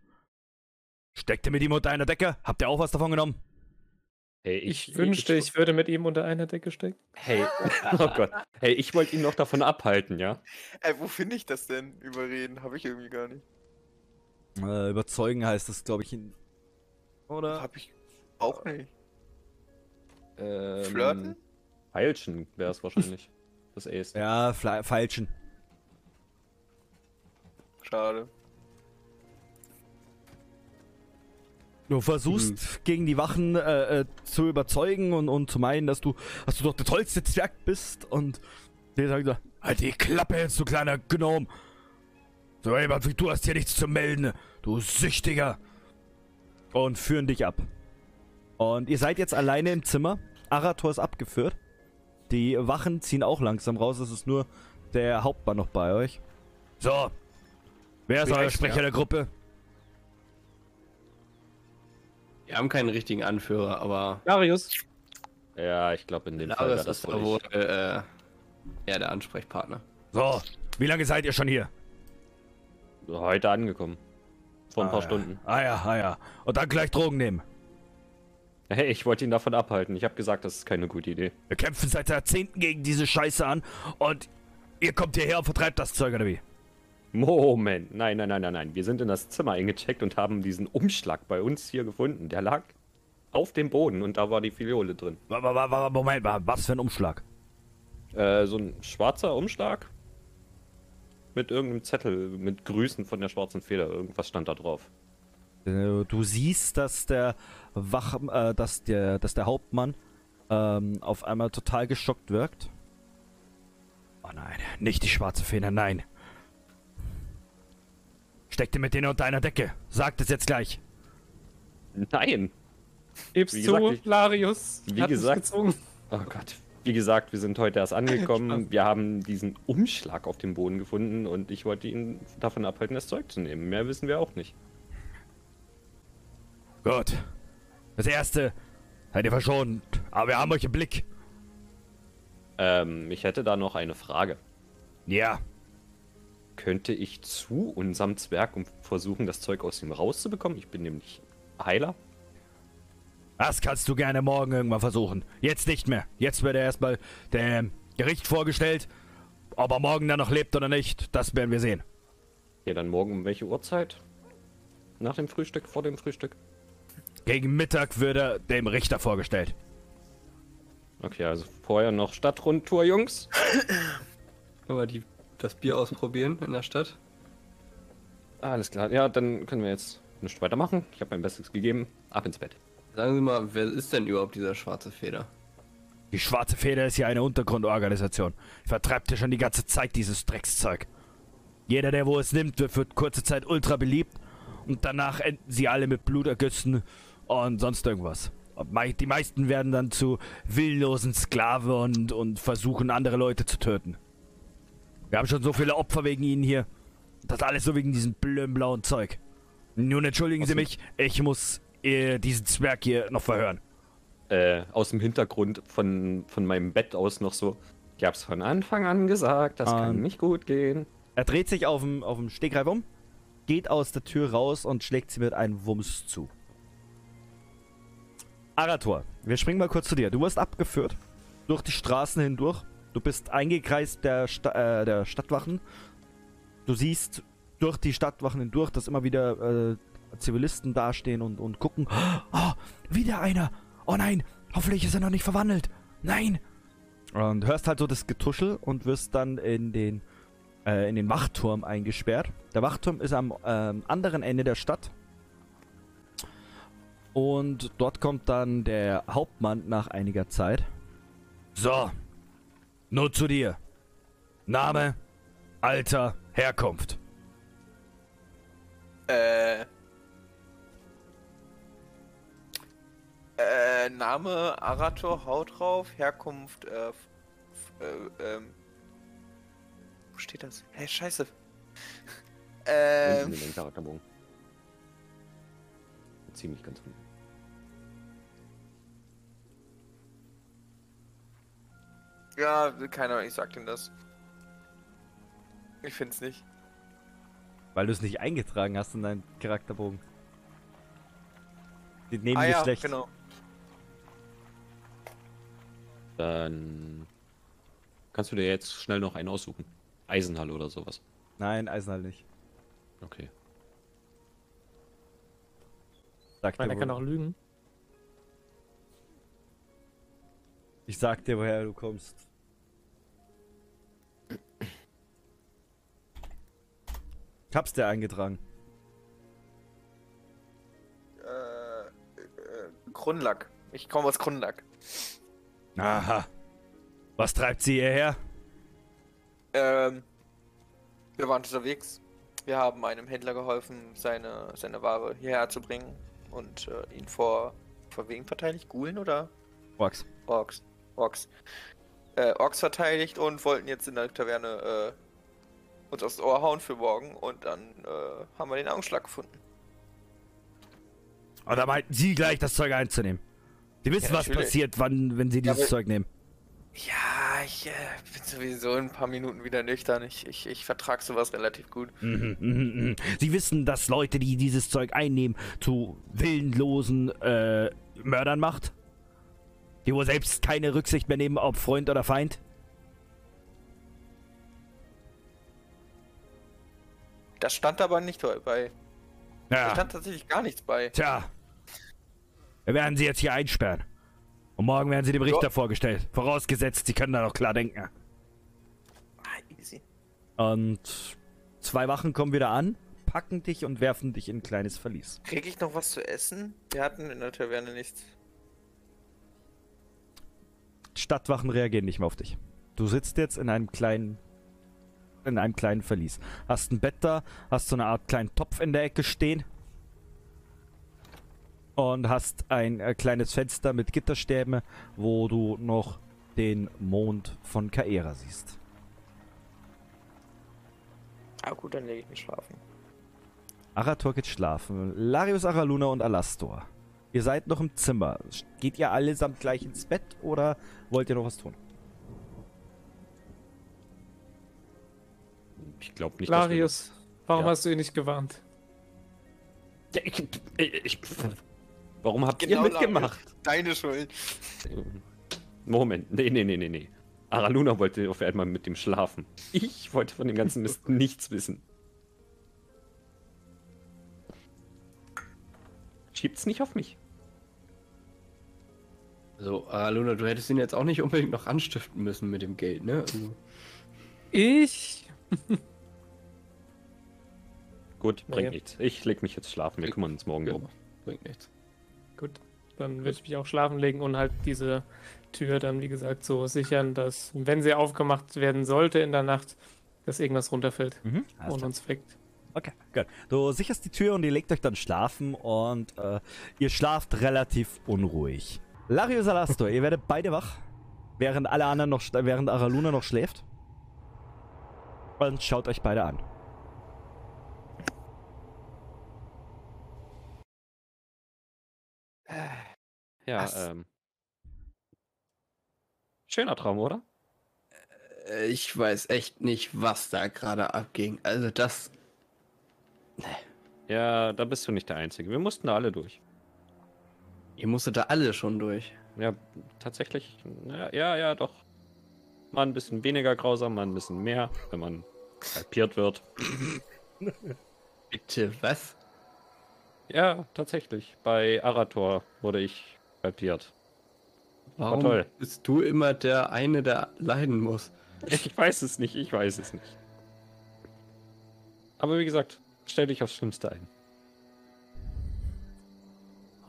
Steckt ihr mit ihm unter einer Decke? Habt ihr auch was davon genommen? Hey, Ich, wünschte, ich würde mit ihm unter einer Decke stecken. Hey, oh Gott. Hey, ich wollte ihn noch davon abhalten, ja? Ey, wo finde ich das denn? Überreden habe ich irgendwie gar nicht. Äh, überzeugen heißt das, glaube ich, in. Oder? Hab ich auch nicht. Ähm, Flirten? Feilschen wäre es wahrscheinlich. Das Ace. Ja, Feilschen. Schade. Du versuchst gegen die Wachen äh, äh, zu überzeugen und, und zu meinen, dass du, dass du doch der tollste Zwerg bist und der sagt so, halt die Klappe jetzt, du kleiner Gnome. So jemand wie du hast hier nichts zu melden, du Süchtiger. Und führen dich ab. Und ihr seid jetzt alleine im Zimmer. Arator ist abgeführt. Die Wachen ziehen auch langsam raus. Es ist nur der Hauptmann noch bei euch. So. Wer ist euer Sprecher der? der Gruppe? Wir haben keinen richtigen Anführer, aber Darius. Ja, ich glaube in dem Fall wäre das ist wohl wohl ich. äh, eher der Ansprechpartner. So. Wie lange seid ihr schon hier? Heute angekommen. Vor ein ah, paar ja. Stunden. Ah ja, ah ja. Und dann gleich Drogen nehmen. Hey, ich wollte ihn davon abhalten. Ich habe gesagt, das ist keine gute Idee. Wir kämpfen seit Jahrzehnten gegen diese Scheiße an und ihr kommt hierher und vertreibt das Zeug oder wie? Moment. Nein, nein, nein, nein, nein. Wir sind in das Zimmer eingecheckt und haben diesen Umschlag bei uns hier gefunden. Der lag auf dem Boden und da war die Filiole drin. Moment was für ein Umschlag? Äh, so ein schwarzer Umschlag mit irgendeinem Zettel mit Grüßen von der schwarzen Feder. Irgendwas stand da drauf. Äh, Du siehst, dass der Wach, äh, dass der, dass der Hauptmann ähm, auf einmal total geschockt wirkt. Oh nein, nicht die schwarze Feder, nein. Steckte mit denen unter einer Decke. Sagt es jetzt gleich. Nein! Gib's Wie zu, gesagt, ich- Larius. wie gesagt-. Oh Gott. Wie gesagt, wir sind heute erst angekommen. Wir haben diesen Umschlag auf dem Boden gefunden und ich wollte ihn davon abhalten, das Zeug zu nehmen. Mehr wissen wir auch nicht. Gut. Das erste seid ihr verschont, aber wir haben euch im Blick. Ähm, ich hätte da noch eine Frage. Ja, Könnte ich zu unserem Zwerg und versuchen, das Zeug aus ihm rauszubekommen? Ich bin nämlich Heiler. das kannst du gerne morgen irgendwann versuchen. Jetzt nicht mehr. Jetzt wird er erstmal dem Gericht vorgestellt. Ob er morgen dann noch lebt oder nicht, das werden wir sehen. Ja, dann morgen um welche Uhrzeit? Nach dem Frühstück, vor dem Frühstück? Gegen Mittag wird er dem Richter vorgestellt. Okay, also vorher noch Stadtrundtour, Jungs. Aber die das Bier ausprobieren in der Stadt. Alles klar. Ja, dann können wir jetzt nicht weitermachen. Ich habe mein Bestes gegeben. Ab ins Bett. Sagen Sie mal, wer ist denn überhaupt dieser schwarze Feder? Die Schwarze Feder ist hier eine Untergrundorganisation. Vertreibt hier schon die ganze Zeit dieses Dreckszeug. Jeder, der wo es nimmt, wird für kurze Zeit ultra beliebt und danach enden sie alle mit Blutergüssen und sonst irgendwas. Die meisten werden dann zu willlosen Sklaven und, und versuchen, andere Leute zu töten. Wir haben schon so viele Opfer wegen ihnen hier. Das alles so wegen diesem blöden blauen Zeug. Nun entschuldigen Sie Was- mich, ich muss äh, diesen Zwerg hier noch verhören. Äh, aus dem Hintergrund von, von meinem Bett aus noch so. Ich hab's von Anfang an gesagt, das kann Ähm. nicht gut gehen. Er dreht sich auf dem, auf dem Stegreif um, geht aus der Tür raus und schlägt sie mit einem Wumms zu. Arator, wir springen mal kurz zu dir. Du wirst abgeführt durch die Straßen hindurch. Du bist eingekreist der, Sta äh, der Stadtwachen. Du siehst durch die Stadtwachen hindurch, dass immer wieder äh, Zivilisten dastehen und, und gucken. Oh, wieder einer! Oh nein! Hoffentlich ist er noch nicht verwandelt! Nein! Und hörst halt so das Getuschel und wirst dann in den äh, in den Wachturm eingesperrt. Der Wachturm ist am ähm, anderen Ende der Stadt. Und dort kommt dann der Hauptmann nach einiger Zeit. So, nur zu dir. Name, Alter, Herkunft. Äh. Äh, Name Arator, Haut drauf, Herkunft, äh, äh, ähm. Wo steht das? Hä, scheiße. Unten Ähm. Ziemlich ganz unten. Ja, keine Ahnung, ich sag ihm das. Ich find's nicht. Weil du es nicht eingetragen hast in deinen Charakterbogen. Sieht neben ah dir ja, schlecht. genau. Dann kannst du dir jetzt schnell noch einen aussuchen. Eisenhalle oder sowas. Nein, Eisenhalt nicht. Okay. Sag Ich meine, dir, er kann auch lügen. ich sag dir, woher du kommst. Ich hab's dir eingetragen. Äh, äh, Grundlack. Ich komme aus Grundlack. Aha. Was treibt sie hierher? Ähm, wir waren unterwegs. Wir haben einem Händler geholfen, seine, seine Ware hierher zu bringen und äh, ihn vor, vor wem verteidigt? Gulen oder Orks. Orks? Orks. Äh, Orks verteidigt und wollten jetzt in der Taverne äh, uns aufs Ohr hauen für morgen und dann äh, haben wir den Augenschlag gefunden. Und da meinten sie gleich, das Zeug einzunehmen. Die wissen, Ja, was passiert, wann, wenn sie dieses aber- Zeug nehmen. Ja, ich äh, bin sowieso in ein paar Minuten wieder nüchtern. Ich, ich, ich vertrag sowas relativ gut. Mhm, mhm, mhm. Sie wissen, dass Leute, die dieses Zeug einnehmen, zu willenlosen äh, Mördern macht? Die wohl selbst keine Rücksicht mehr nehmen, ob Freund oder Feind? Das stand aber nicht bei. Da Ja, stand tatsächlich gar nichts bei. tja. Wir werden sie jetzt hier einsperren. Und morgen werden sie dem Richter Ja. vorgestellt. Vorausgesetzt, sie können da noch klar denken. Ah, easy. Und zwei Wachen kommen wieder an, packen dich und werfen dich in ein kleines Verlies. Krieg ich noch was zu essen? Wir hatten in der Taverne nichts. Stadtwachen reagieren nicht mehr auf dich. Du sitzt jetzt in einem kleinen in einem kleinen Verlies. Hast ein Bett da, hast so eine Art kleinen Topf in der Ecke stehen und hast ein äh, kleines Fenster mit Gitterstäben, wo du noch den Mond von Kaera siehst. Ah gut, dann lege ich mich schlafen. Arator geht schlafen. Larius, Araluna und Alastor. Ihr seid noch im Zimmer. Geht ihr allesamt gleich ins Bett oder wollt ihr noch was tun? Ich glaube nicht, dass wir- Larius, warum Ja. hast du ihn nicht gewarnt? Ja, ich, ich, ich, warum habt Genau, ihr mitgemacht? Deine Schuld. Moment, nee, nee, nee, nee, nee. Araluna wollte auf einmal mit dem schlafen. Ich wollte von dem ganzen Mist nichts wissen. Schiebt's nicht auf mich. So, Aluna, du hättest ihn jetzt auch nicht unbedingt noch anstiften müssen mit dem Geld, ne? Also, Ich? Gut, bringt nichts. Ich leg mich jetzt schlafen. Wir kümmern uns morgen drum. bringt nichts. Gut, dann würde ich mich auch schlafen legen und halt diese Tür dann, wie gesagt, so sichern, dass, wenn sie aufgemacht werden sollte in der Nacht, dass irgendwas runterfällt Mhm. Und uns weckt. Okay, gut. Du sicherst die Tür und ihr legt euch dann schlafen und äh, ihr schlaft relativ unruhig. Larius Alastor, ihr werdet beide wach, während alle anderen noch, während Araluna noch schläft. Und schaut euch beide an. Ja, Was? ähm. Schöner Traum, oder? Äh, Ich weiß echt nicht, was da gerade abging. Also das. Ja, da bist du nicht der Einzige. Wir mussten da alle durch. Ihr musstet da alle schon durch. Ja, tatsächlich. Ja, ja, ja, doch. Mal ein bisschen weniger grausam, mal ein bisschen mehr, wenn man halbiert wird. Bitte, was? Ja, tatsächlich. Bei Arator wurde ich halbiert. Warum toll. bist du immer der eine, der leiden muss? Ich weiß es nicht, ich weiß es nicht. Aber wie gesagt, stell dich aufs Schlimmste ein.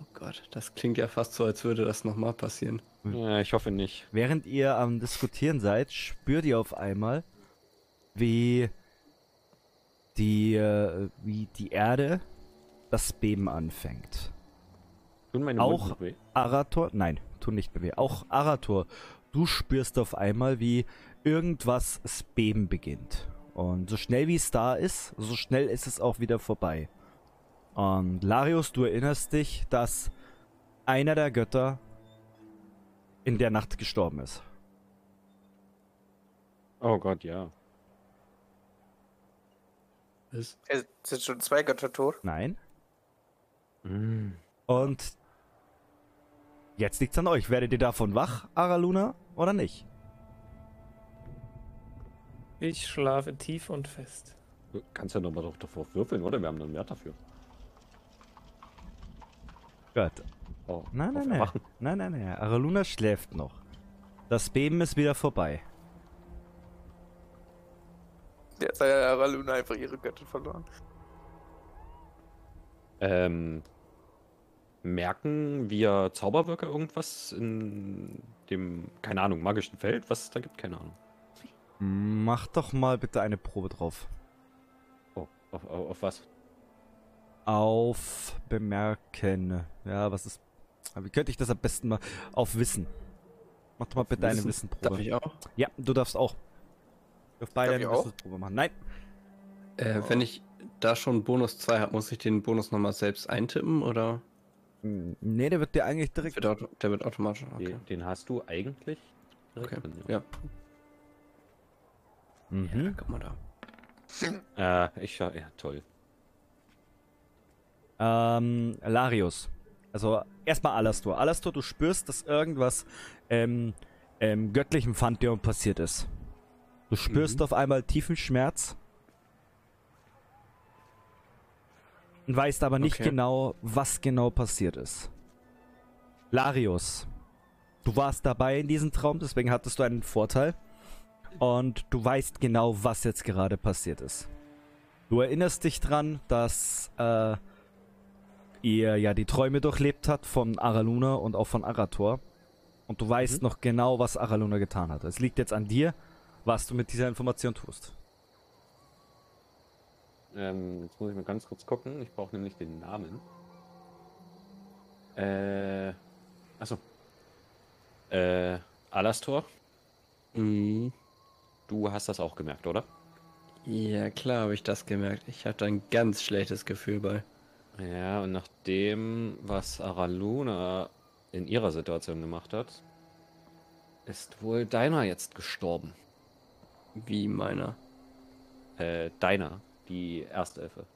Oh Gott, das klingt ja fast so, als würde das nochmal passieren. Ja, ich hoffe nicht. Während ihr am Diskutieren seid, spürt ihr auf einmal, wie die, äh, wie die Erde das Beben anfängt. Tun meine Auch- Wunden weh? Arator, nein, tu nicht mehr weh. Auch Arator, du spürst auf einmal, wie irgendwas das Beben beginnt. Und so schnell wie es da ist, so schnell ist es auch wieder vorbei. Und Larius, du erinnerst dich, dass einer der Götter in der Nacht gestorben ist. Oh Gott, ja. Was? Es sind schon zwei Götter tot. Nein. Mm. Und jetzt liegt's an euch. Werdet ihr davon wach, Araluna, oder nicht? Ich schlafe tief und fest. Du kannst ja nochmal doch davor würfeln, oder? Wir haben einen Wert dafür. Gut. Oh, Nein, nein, nein. Nein, nein, nein. Araluna schläft noch. Das Beben ist wieder vorbei. Jetzt hat ja Raluna einfach ihre Göttin verloren. Ähm, merken wir Zauberwirker irgendwas in dem, keine Ahnung, magischen Feld, was es da gibt? Keine Ahnung. Mach doch mal bitte eine Probe drauf. Auf, auf, auf was? Auf bemerken. Ja, was ist. Wie könnte ich das am besten mal auf Wissen? Mach doch mal bitte eine Wissen? Wissenprobe. Darf ich auch? Ja, du darfst auch. Du darfst beide eine? Wissensprobe machen. Nein. Äh, wenn ich da schon Bonus 2 habe, muss ich den Bonus nochmal selbst eintippen oder Nee, der wird dir eigentlich direkt. wird auto der wird automatisch? Okay. Den, den hast du eigentlich direkt Okay. drin, Ja. Mhm. Guck mal da. Äh, ich schau, ja, toll. Ähm, Larius. Also erstmal Alastor. Alastor, du spürst, dass irgendwas ähm, ähm, göttlichem Pantheon passiert ist. Du spürst Mhm. auf einmal tiefen Schmerz. Und weißt aber nicht Okay. genau, was genau passiert ist. Larius. Du warst dabei in diesem Traum, deswegen hattest du einen Vorteil. Und du weißt genau, was jetzt gerade passiert ist. Du erinnerst dich dran, dass äh, ihr ja die Träume durchlebt habt von Araluna und auch von Arator. Und du weißt noch genau, was Araluna getan hat. Es liegt jetzt an dir, was du mit dieser Information tust. Ähm, jetzt muss ich mal ganz kurz gucken. Ich brauche nämlich den Namen. Äh. Achso. Äh, Alastor, Mhm. du hast das auch gemerkt, oder? Ja, klar habe ich das gemerkt. Ich hatte ein ganz schlechtes Gefühl bei. Ja, und nach dem, was Araluna in ihrer Situation gemacht hat, ist wohl deiner jetzt gestorben. Wie meiner. Äh, deiner, die Erstelfe.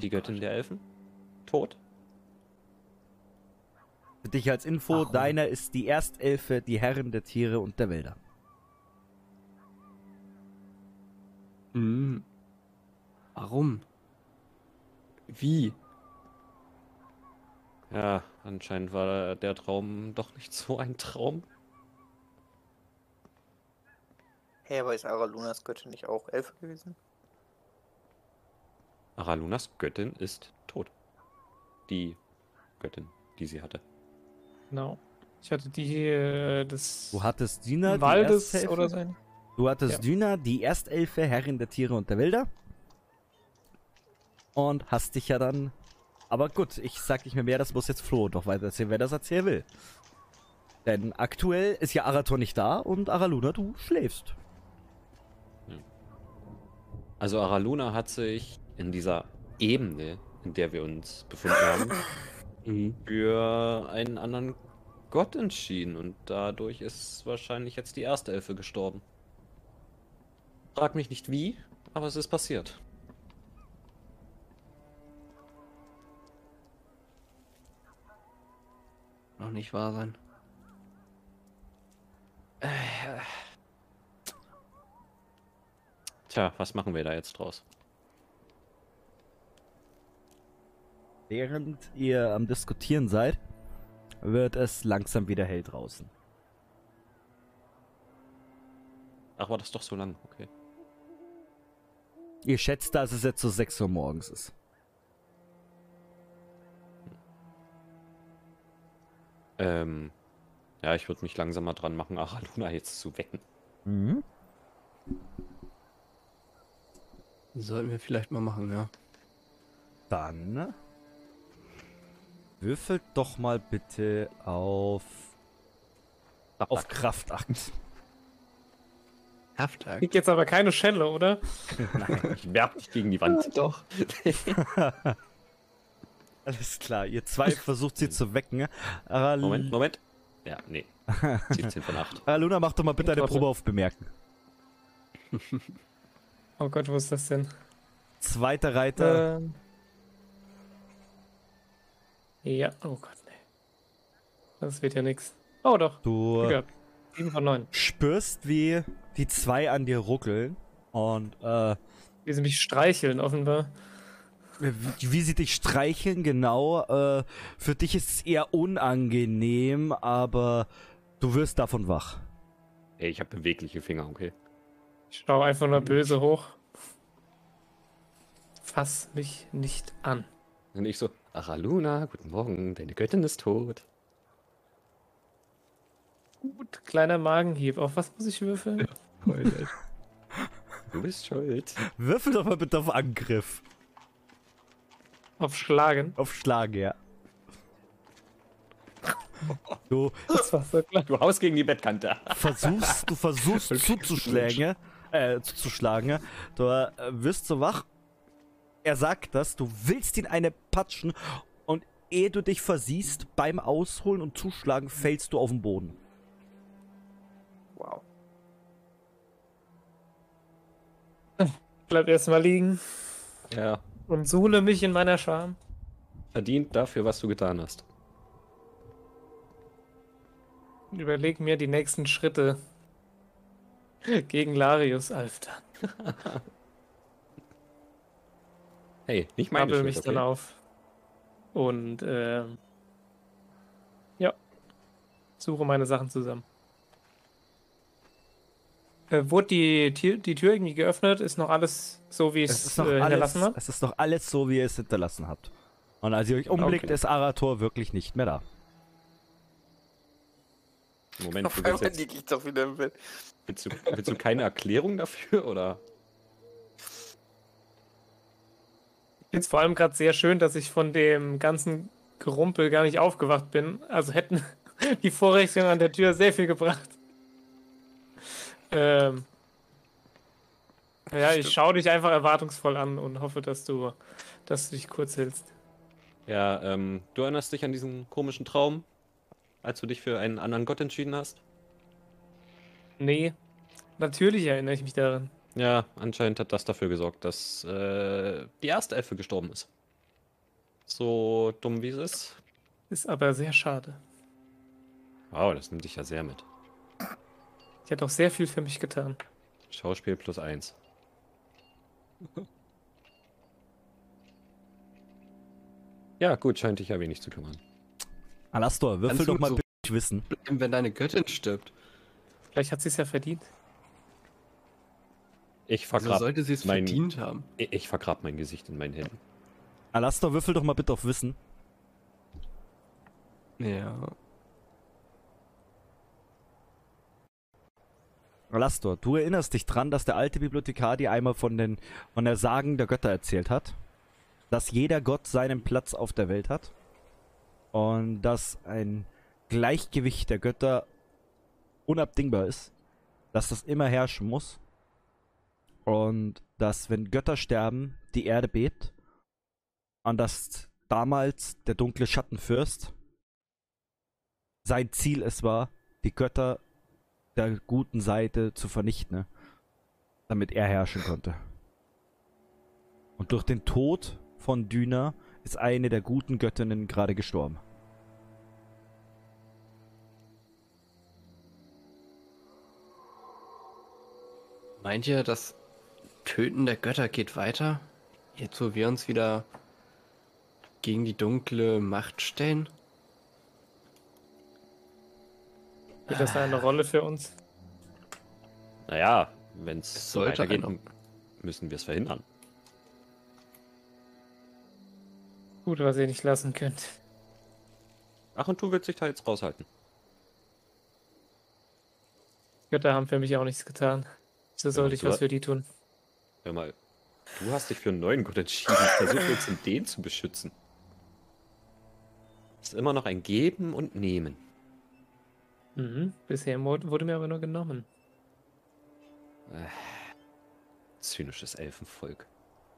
Die Oh Göttin der Elfen? Tot? Für dich als Info, Warum? deiner ist die Erstelfe, die Herrin der Tiere und der Wälder. Mhm. Warum? Wie? Ja, anscheinend war der Traum doch nicht so ein Traum. Hä, aber ist Aralunas Göttin nicht auch Elfe gewesen? Aralunas Göttin ist tot. Die Göttin, die sie hatte. Genau. Ich hatte die äh, des Du hattest Dina, die Waldes Erstelfe. oder sein. Du hattest Ja. Dyna, die Erstelfe, Herrin der Tiere und der Wälder. Und hast dich ja dann. Aber gut, ich sag nicht mehr mehr, das muss jetzt Flo doch weiter erzählen, wer das erzählen will. Denn aktuell ist ja Arator nicht da und Araluna, du schläfst. Also Araluna hat sich in dieser Ebene, in der wir uns befunden haben, Mhm. für einen anderen Gott entschieden und dadurch ist wahrscheinlich jetzt die erste Elfe gestorben. Frag mich nicht wie, aber es ist passiert. Noch nicht wahr sein. Tja, was machen wir da jetzt draus? Während ihr am Diskutieren seid, wird es langsam wieder hell draußen. Ach, war das doch so lang? Okay. Ihr schätzt, dass es jetzt so 6 Uhr morgens ist. Ähm, ja, ich würde mich langsam mal dran machen, Araluna jetzt zu wecken. Mhm. Sollten wir vielleicht mal machen, ja. Dann würfelt doch mal bitte auf auf Kraftakt. Haftag. Krieg jetzt aber keine Schelle, oder? Nein, ich werf dich gegen die Wand. Doch. Alles klar, ihr zwei versucht sie zu wecken. Aral Moment, Moment. Ja, nee. 17 von 8. Araluna, mach doch mal bitte eine. Probe auf Bemerken. Oh Gott, wo ist das denn? Zweiter Reiter. Ähm. Ja, oh Gott, nee. Das wird ja nix. Oh doch, du gehabt. 7 von 9. spürst, wie die zwei an dir ruckeln. Und äh, Wie sie mich streicheln, offenbar. Wie, wie sie dich streicheln, genau. Äh, für dich ist es eher unangenehm, aber du wirst davon wach. Ey, ich habe bewegliche Finger, okay? Ich schaue einfach nur böse hoch. Fass mich nicht an. Und ich so, Araluna, guten Morgen, deine Göttin ist tot. Gut, kleiner Magenhieb. Auf was muss ich würfeln? Du Du bist schuld. Würfel doch mal bitte auf Angriff. Auf Schlagen. Auf Schlagen, ja. Du Das war so klar. Du haust gegen die Bettkante. versuchst, du versuchst zuzuschlagen, äh, zuzuschlagen. Du äh, wirst so wach. Er sagt das, du willst ihn eine patschen und ehe du dich versiehst, beim Ausholen und Zuschlagen fällst du auf den Boden. Wow. Bleib erstmal liegen Ja, und suhle mich in meiner Scham. verdient dafür, was du getan hast. Überleg mir die nächsten Schritte gegen Larius Alftan. Hey, nicht meine Schuld, mich okay? dann auf. Und ähm, ja, suche meine Sachen zusammen. Äh, wurde die, Tür- die Tür irgendwie geöffnet? Ist noch alles so, wie ich Es es ist, noch äh, alles, hinterlassen habe? es ist noch alles so, wie ihr es hinterlassen habt. Und als ihr euch umblickt, Okay. ist Arator wirklich nicht mehr da. Moment, Auf du willst, einmal jetzt, liege ich doch wieder im Bett. willst, du, willst du keine Erklärung dafür, oder? Ich finde es vor allem gerade sehr schön, dass ich von dem ganzen Gerumpel gar nicht aufgewacht bin. Also hätten die Vorrichtungen an der Tür sehr viel gebracht. Ähm, ja, ich schaue dich einfach erwartungsvoll an und hoffe, dass du, dass du dich kurz hältst. Ja, ähm, du erinnerst dich an diesen komischen Traum, als du dich für einen anderen Gott entschieden hast? Nee, natürlich erinnere ich mich daran. Ja, anscheinend hat das dafür gesorgt, dass äh, die erste Elfe gestorben ist. So dumm wie es ist. Ist aber sehr schade. Wow, das nimmt dich ja sehr mit. Die hat auch sehr viel für mich getan. Schauspiel plus eins. Ja, gut, scheint dich ja wenig zu kümmern. Alastor, würfel doch mal so- bitte wissen. Wenn deine Göttin stirbt, Vielleicht hat sie es ja verdient. Ich wieso vergrab, sollte sie es mein- verdient haben? ich, ich vergrab mein Gesicht in meinen Händen. Alastor, würfel doch mal bitte auf Wissen. Ja. Alastor, du erinnerst dich dran, dass der alte Bibliothekar dir einmal von, den, von der Sagen der Götter erzählt hat? Dass jeder Gott seinen Platz auf der Welt hat? Und dass ein Gleichgewicht der Götter unabdingbar ist? Dass das immer herrschen muss? Und dass, wenn Götter sterben, die Erde bebt? Und dass damals der dunkle Schattenfürst sein Ziel es war, die Götter der guten Seite zu vernichten, ne? damit er herrschen konnte. Und durch den Tod von Dyna ist eine der guten Göttinnen gerade gestorben. Meint ihr, das Töten der Götter geht weiter? Jetzt, wo wir uns wieder gegen die dunkle Macht stellen? Wird das eine Rolle für uns? Naja, wenn es so weitergeht, einer. müssen wir es verhindern. Gut, was ihr nicht lassen könnt. Ach, und du willst dich da jetzt raushalten. Götter haben für mich auch nichts getan. So sollte ich du was für die tun. Hör mal, du hast dich für einen neuen Gott entschieden. Versuch jetzt in den zu beschützen. Es ist immer noch ein Geben und Nehmen. Mhm. Bisher wurde mir aber nur genommen. Zynisches Elfenvolk.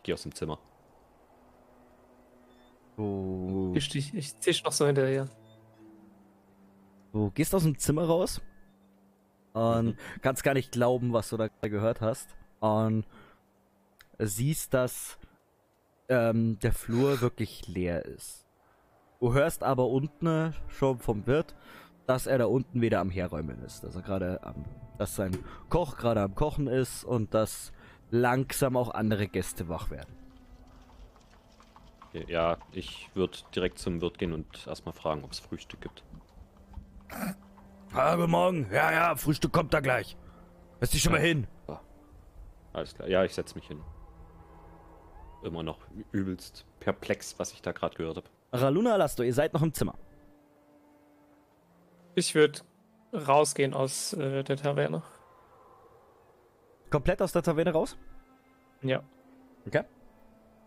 Geh aus dem Zimmer. Du, Ich, ich, ich zisch noch so hinterher. du gehst aus dem Zimmer raus und kannst gar nicht glauben, was du da gerade gehört hast. Und siehst, dass ähm, der Flur wirklich leer ist. Du hörst aber unten schon vom Wirt, dass er da unten wieder am Herräumen ist. Dass er gerade am, dass sein Koch gerade am Kochen ist und dass langsam auch andere Gäste wach werden. Ja, ich würde direkt zum Wirt gehen und erstmal fragen, ob es Frühstück gibt. Ah, guten Morgen. Ja, ja, Frühstück kommt da gleich. Setz dich schon mal hin. Alles klar. Ja, ich setze mich hin. Immer noch übelst perplex, was ich da gerade gehört habe. Raluna Alasto, ihr seid noch im Zimmer. Ich würde rausgehen aus äh, der Taverne. Komplett aus der Taverne raus? Ja. Okay.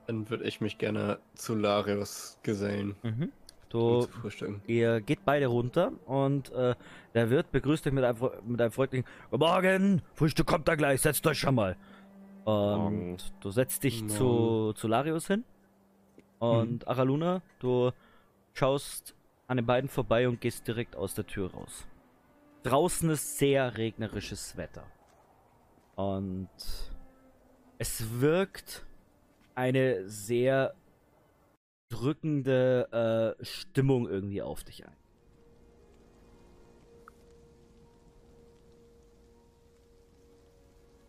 Dann würde ich mich gerne zu Larius gesellen. Mhm. Du, zu frühstücken. ihr geht beide runter und äh, der Wirt begrüßt euch mit einem, mit einem freundlichen Guten Morgen, Frühstück kommt da gleich, setzt euch schon mal. Und Morgen. du setzt dich zu, zu Larius hin. Und Araluna, du schaust an den beiden vorbei und gehst direkt aus der Tür raus. Draußen ist sehr regnerisches Wetter. Und es wirkt eine sehr drückende äh, Stimmung irgendwie auf dich ein.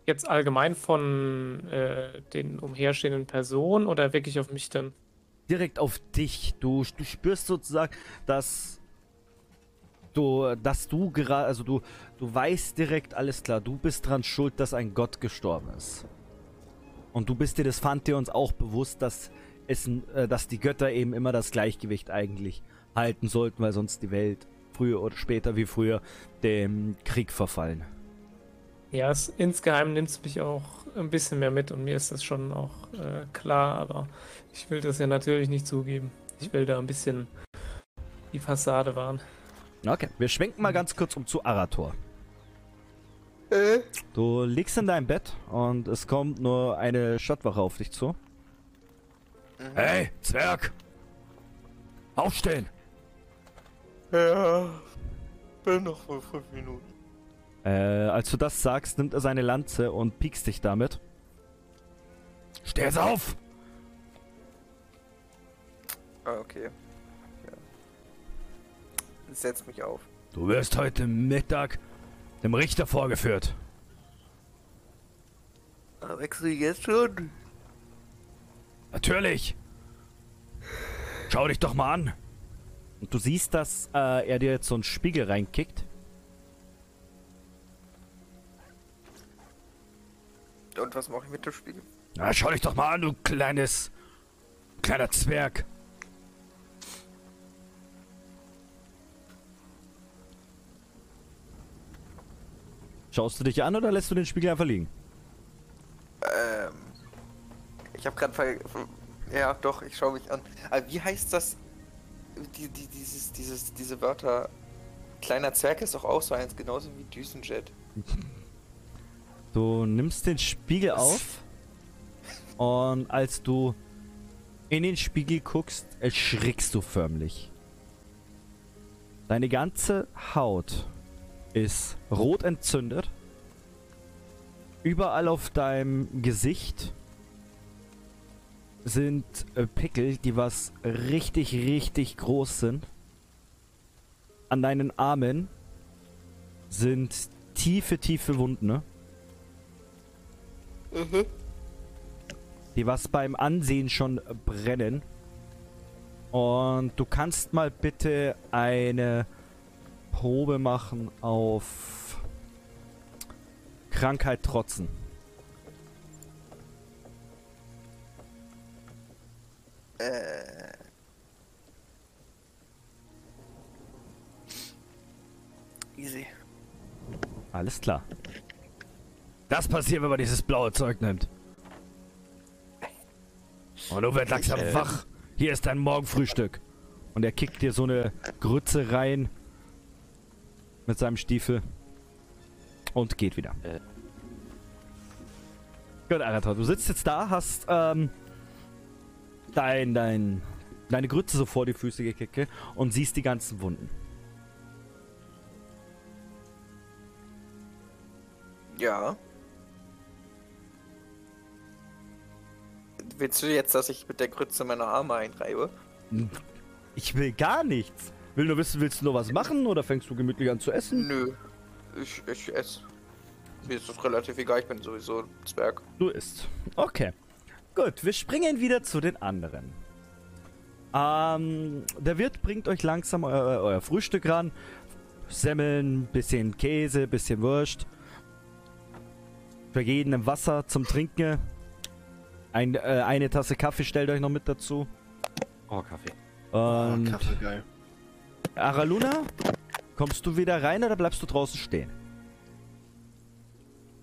Jetzt allgemein von äh, den umherstehenden Personen oder wirklich auf mich dann? Direkt auf dich. Du, du spürst sozusagen, dass du, dass du gerade, also du, du weißt direkt alles klar. Du bist dran schuld, dass ein Gott gestorben ist. Und du bist dir des Pantheons auch bewusst, dass es, äh, dass die Götter eben immer das Gleichgewicht eigentlich halten sollten, weil sonst die Welt früher oder später wie früher dem Krieg verfallen. Ja, es, insgeheim nimmt es mich auch ein bisschen mehr mit und mir ist das schon auch äh, klar, aber ich will das ja natürlich nicht zugeben. Ich will da ein bisschen die Fassade wahren. Okay, wir schwenken mal ganz kurz um zu Arator. Äh? Du liegst in deinem Bett und es kommt nur eine Stadtwache auf dich zu. Mhm. Hey, Zwerg! Aufstehen! Ja. Bin noch vor fünf Minuten. Äh, als du das sagst, nimmt er seine Lanze und piekst dich damit. Steh jetzt auf! Ah, okay. Ja. Setz mich auf. Du wirst heute Mittag dem Richter vorgeführt. Ah, wechsel jetzt schon? Natürlich! Schau dich doch mal an! Und du siehst, dass äh, er dir jetzt so einen Spiegel reinkickt. Und was mache ich mit dem Spiegel? Na, schau dich doch mal an, du kleines. kleiner Zwerg. Schaust du dich an oder lässt du den Spiegel einfach liegen? Ähm. Ich habe gerade ver... Ja, doch, ich schaue mich an. Aber wie heißt das? Die, die, dieses, dieses, diese Wörter. Kleiner Zwerg ist doch auch so eins, genauso wie Düsenjet. Du nimmst den Spiegel auf und als du in den Spiegel guckst, erschrickst du förmlich. Deine ganze Haut ist rot entzündet. Überall auf deinem Gesicht sind äh, Pickel, die was richtig, richtig groß sind. An deinen Armen sind tiefe, tiefe Wunden, ne? Die was beim Ansehen schon brennen. Und du kannst mal bitte eine Probe machen auf Krankheit trotzen. Äh. Easy. Alles klar. Das passiert, wenn man dieses blaue Zeug nimmt. Und du wirst langsam äh, wach. Hier ist dein Morgenfrühstück. Und er kickt dir so eine Grütze rein mit seinem Stiefel und geht wieder. Äh. Gut, Arator, du sitzt jetzt da, hast ähm, dein, dein, deine Grütze so vor die Füße gekickt und siehst die ganzen Wunden. Ja. Willst du jetzt, dass ich mit der Grütze meine Arme einreibe? Ich will gar nichts. Will nur wissen, willst du noch was machen oder fängst du gemütlich an zu essen? Nö. Ich, ich esse. Mir ist das relativ egal, ich bin sowieso ein Zwerg. Du isst. Okay. Gut, wir springen wieder zu den anderen. Ähm, der Wirt bringt euch langsam euer, euer Frühstück ran. Semmeln, bisschen Käse, bisschen Wurst. Für jeden ein Wasser zum Trinken. Ein, äh, eine Tasse Kaffee stellt euch noch mit dazu. Oh, Kaffee. Und Kaffee geil. Araluna, kommst du wieder rein oder bleibst du draußen stehen?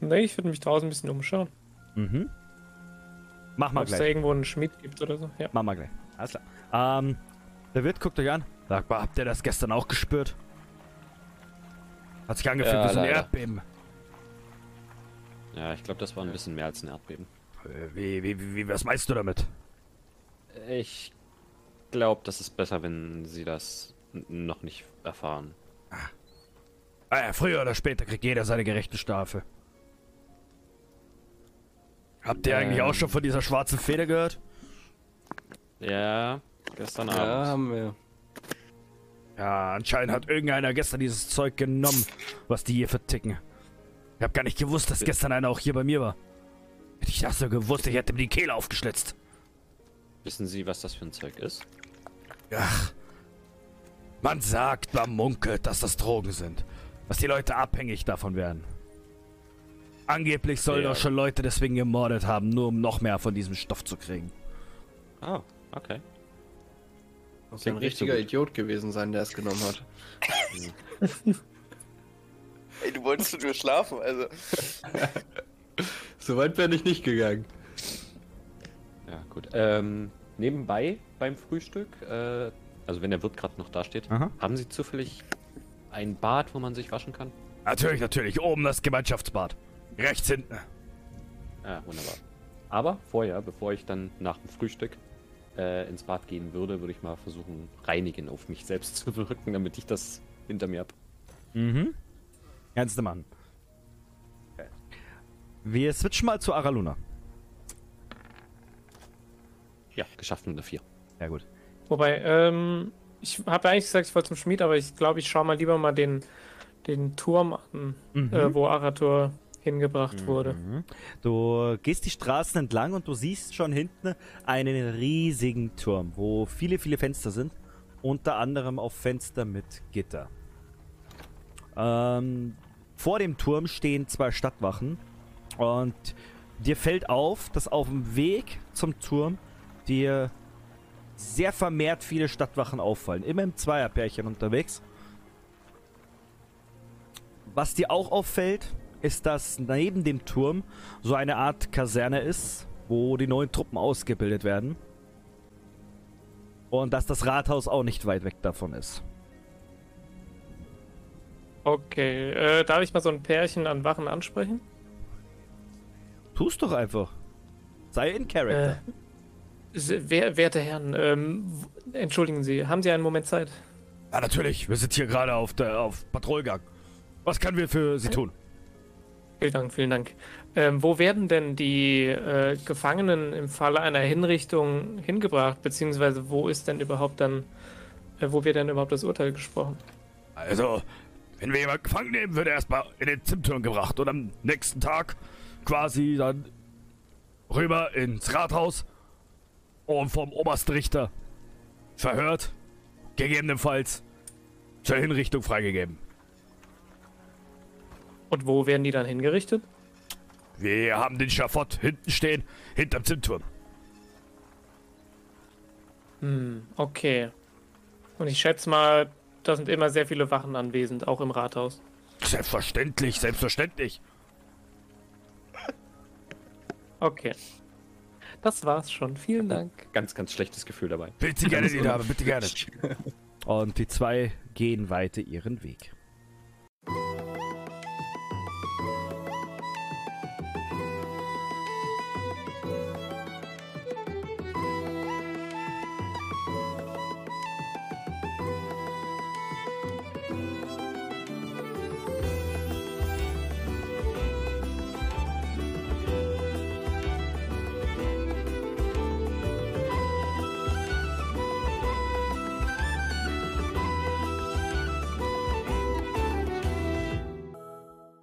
Nee, ich würde mich draußen ein bisschen umschauen. Mhm. Mach mal Ob es da gleich. irgendwo einen Schmied gibt oder so. Ja. Mach mal gleich. Alles klar. Ähm, der Wirt guckt euch an. Sagt mal, habt ihr das gestern auch gespürt? Hat sich angefühlt Ja, wie so ein. Erdbeben. Ja, ich glaube, das war ein bisschen mehr als ein Erdbeben. Äh, Wie, wie, wie, wie, was meinst du damit? Ich glaube, das ist besser, wenn sie das noch nicht erfahren. Ah, ja, früher oder später kriegt jeder seine gerechte Strafe. Habt ihr eigentlich Ähm. auch schon von dieser schwarzen Feder gehört? Ja, gestern Ja, Abend. haben wir. Ja, anscheinend hat irgendeiner gestern dieses Zeug genommen, was die hier verticken. Ich hab gar nicht gewusst, dass gestern einer auch hier bei mir war. Hätte ich das so gewusst, ich hätte mir die Kehle aufgeschlitzt. Wissen Sie, was das für ein Zeug ist? Ach. Man sagt, man munkelt, dass das Drogen sind. Dass die Leute abhängig davon werden. Angeblich sollen Ja. auch schon Leute deswegen gemordet haben, nur um noch mehr von diesem Stoff zu kriegen. Ah, okay. Muss ein so richtiger gut. Idiot gewesen sein, der es genommen hat. Ey, du wolltest nur schlafen, also. So weit bin ich nicht gegangen. Ja, gut. Ähm, nebenbei beim Frühstück, äh, also wenn der Wirt gerade noch da steht, Aha. haben Sie zufällig ein Bad, wo man sich waschen kann? Natürlich, natürlich. Oben das Gemeinschaftsbad. Rechts hinten. Ja, wunderbar. Aber vorher, bevor ich dann nach dem Frühstück äh, ins Bad gehen würde, würde ich mal versuchen, reinigen auf mich selbst zu wirken, damit ich das hinter mir habe. Mhm. Kannst du machen. Wir switchen mal zu Araluna. Ja, geschafft mit einer 4. Ja, gut. Wobei, ähm, ich habe eigentlich gesagt, ich wollte zum Schmied, aber ich glaube, ich schaue mal lieber mal den, den Turm an, Mhm. äh, wo Arator hingebracht wurde. Mhm. Du gehst die Straßen entlang und du siehst schon hinten einen riesigen Turm, wo viele, viele Fenster sind. Unter anderem auch Fenster mit Gitter. Ähm, vor dem Turm stehen zwei Stadtwachen. Und dir fällt auf, dass auf dem Weg zum Turm dir sehr vermehrt viele Stadtwachen auffallen. Immer im Zweierpärchen unterwegs. Was dir auch auffällt, ist, dass neben dem Turm so eine Art Kaserne ist, wo die neuen Truppen ausgebildet werden. Und dass das Rathaus auch nicht weit weg davon ist. Okay, äh, darf ich mal so ein Pärchen an Wachen ansprechen? Tu's doch einfach. Sei in Character. Äh, wer, werte Herren, ähm, entschuldigen Sie, haben Sie einen Moment Zeit? Ja, natürlich. Wir sind hier gerade auf, der, auf Patrouillgang. Was können wir für Sie tun? Vielen Dank, vielen Dank. Ähm, wo werden denn die äh, Gefangenen im Falle einer Hinrichtung hingebracht? Beziehungsweise wo ist denn überhaupt dann, äh, wo wird denn überhaupt das Urteil gesprochen? Also, wenn wir jemanden gefangen nehmen, wird er erstmal in den Zimtturm gebracht und am nächsten Tag quasi dann rüber ins Rathaus und vom obersten Richter verhört, gegebenenfalls zur Hinrichtung freigegeben. Und wo werden die dann hingerichtet? Wir haben den Schafott hinten stehen, hinterm Zimtturm. Hm, okay. Und ich schätze mal, da sind immer sehr viele Wachen anwesend, auch im Rathaus. Selbstverständlich, selbstverständlich. Okay. Das war's schon. Vielen Dank. Ganz, ganz schlechtes Gefühl dabei. Bitte gerne, die Dame, bitte gerne. Und die zwei gehen weiter ihren Weg.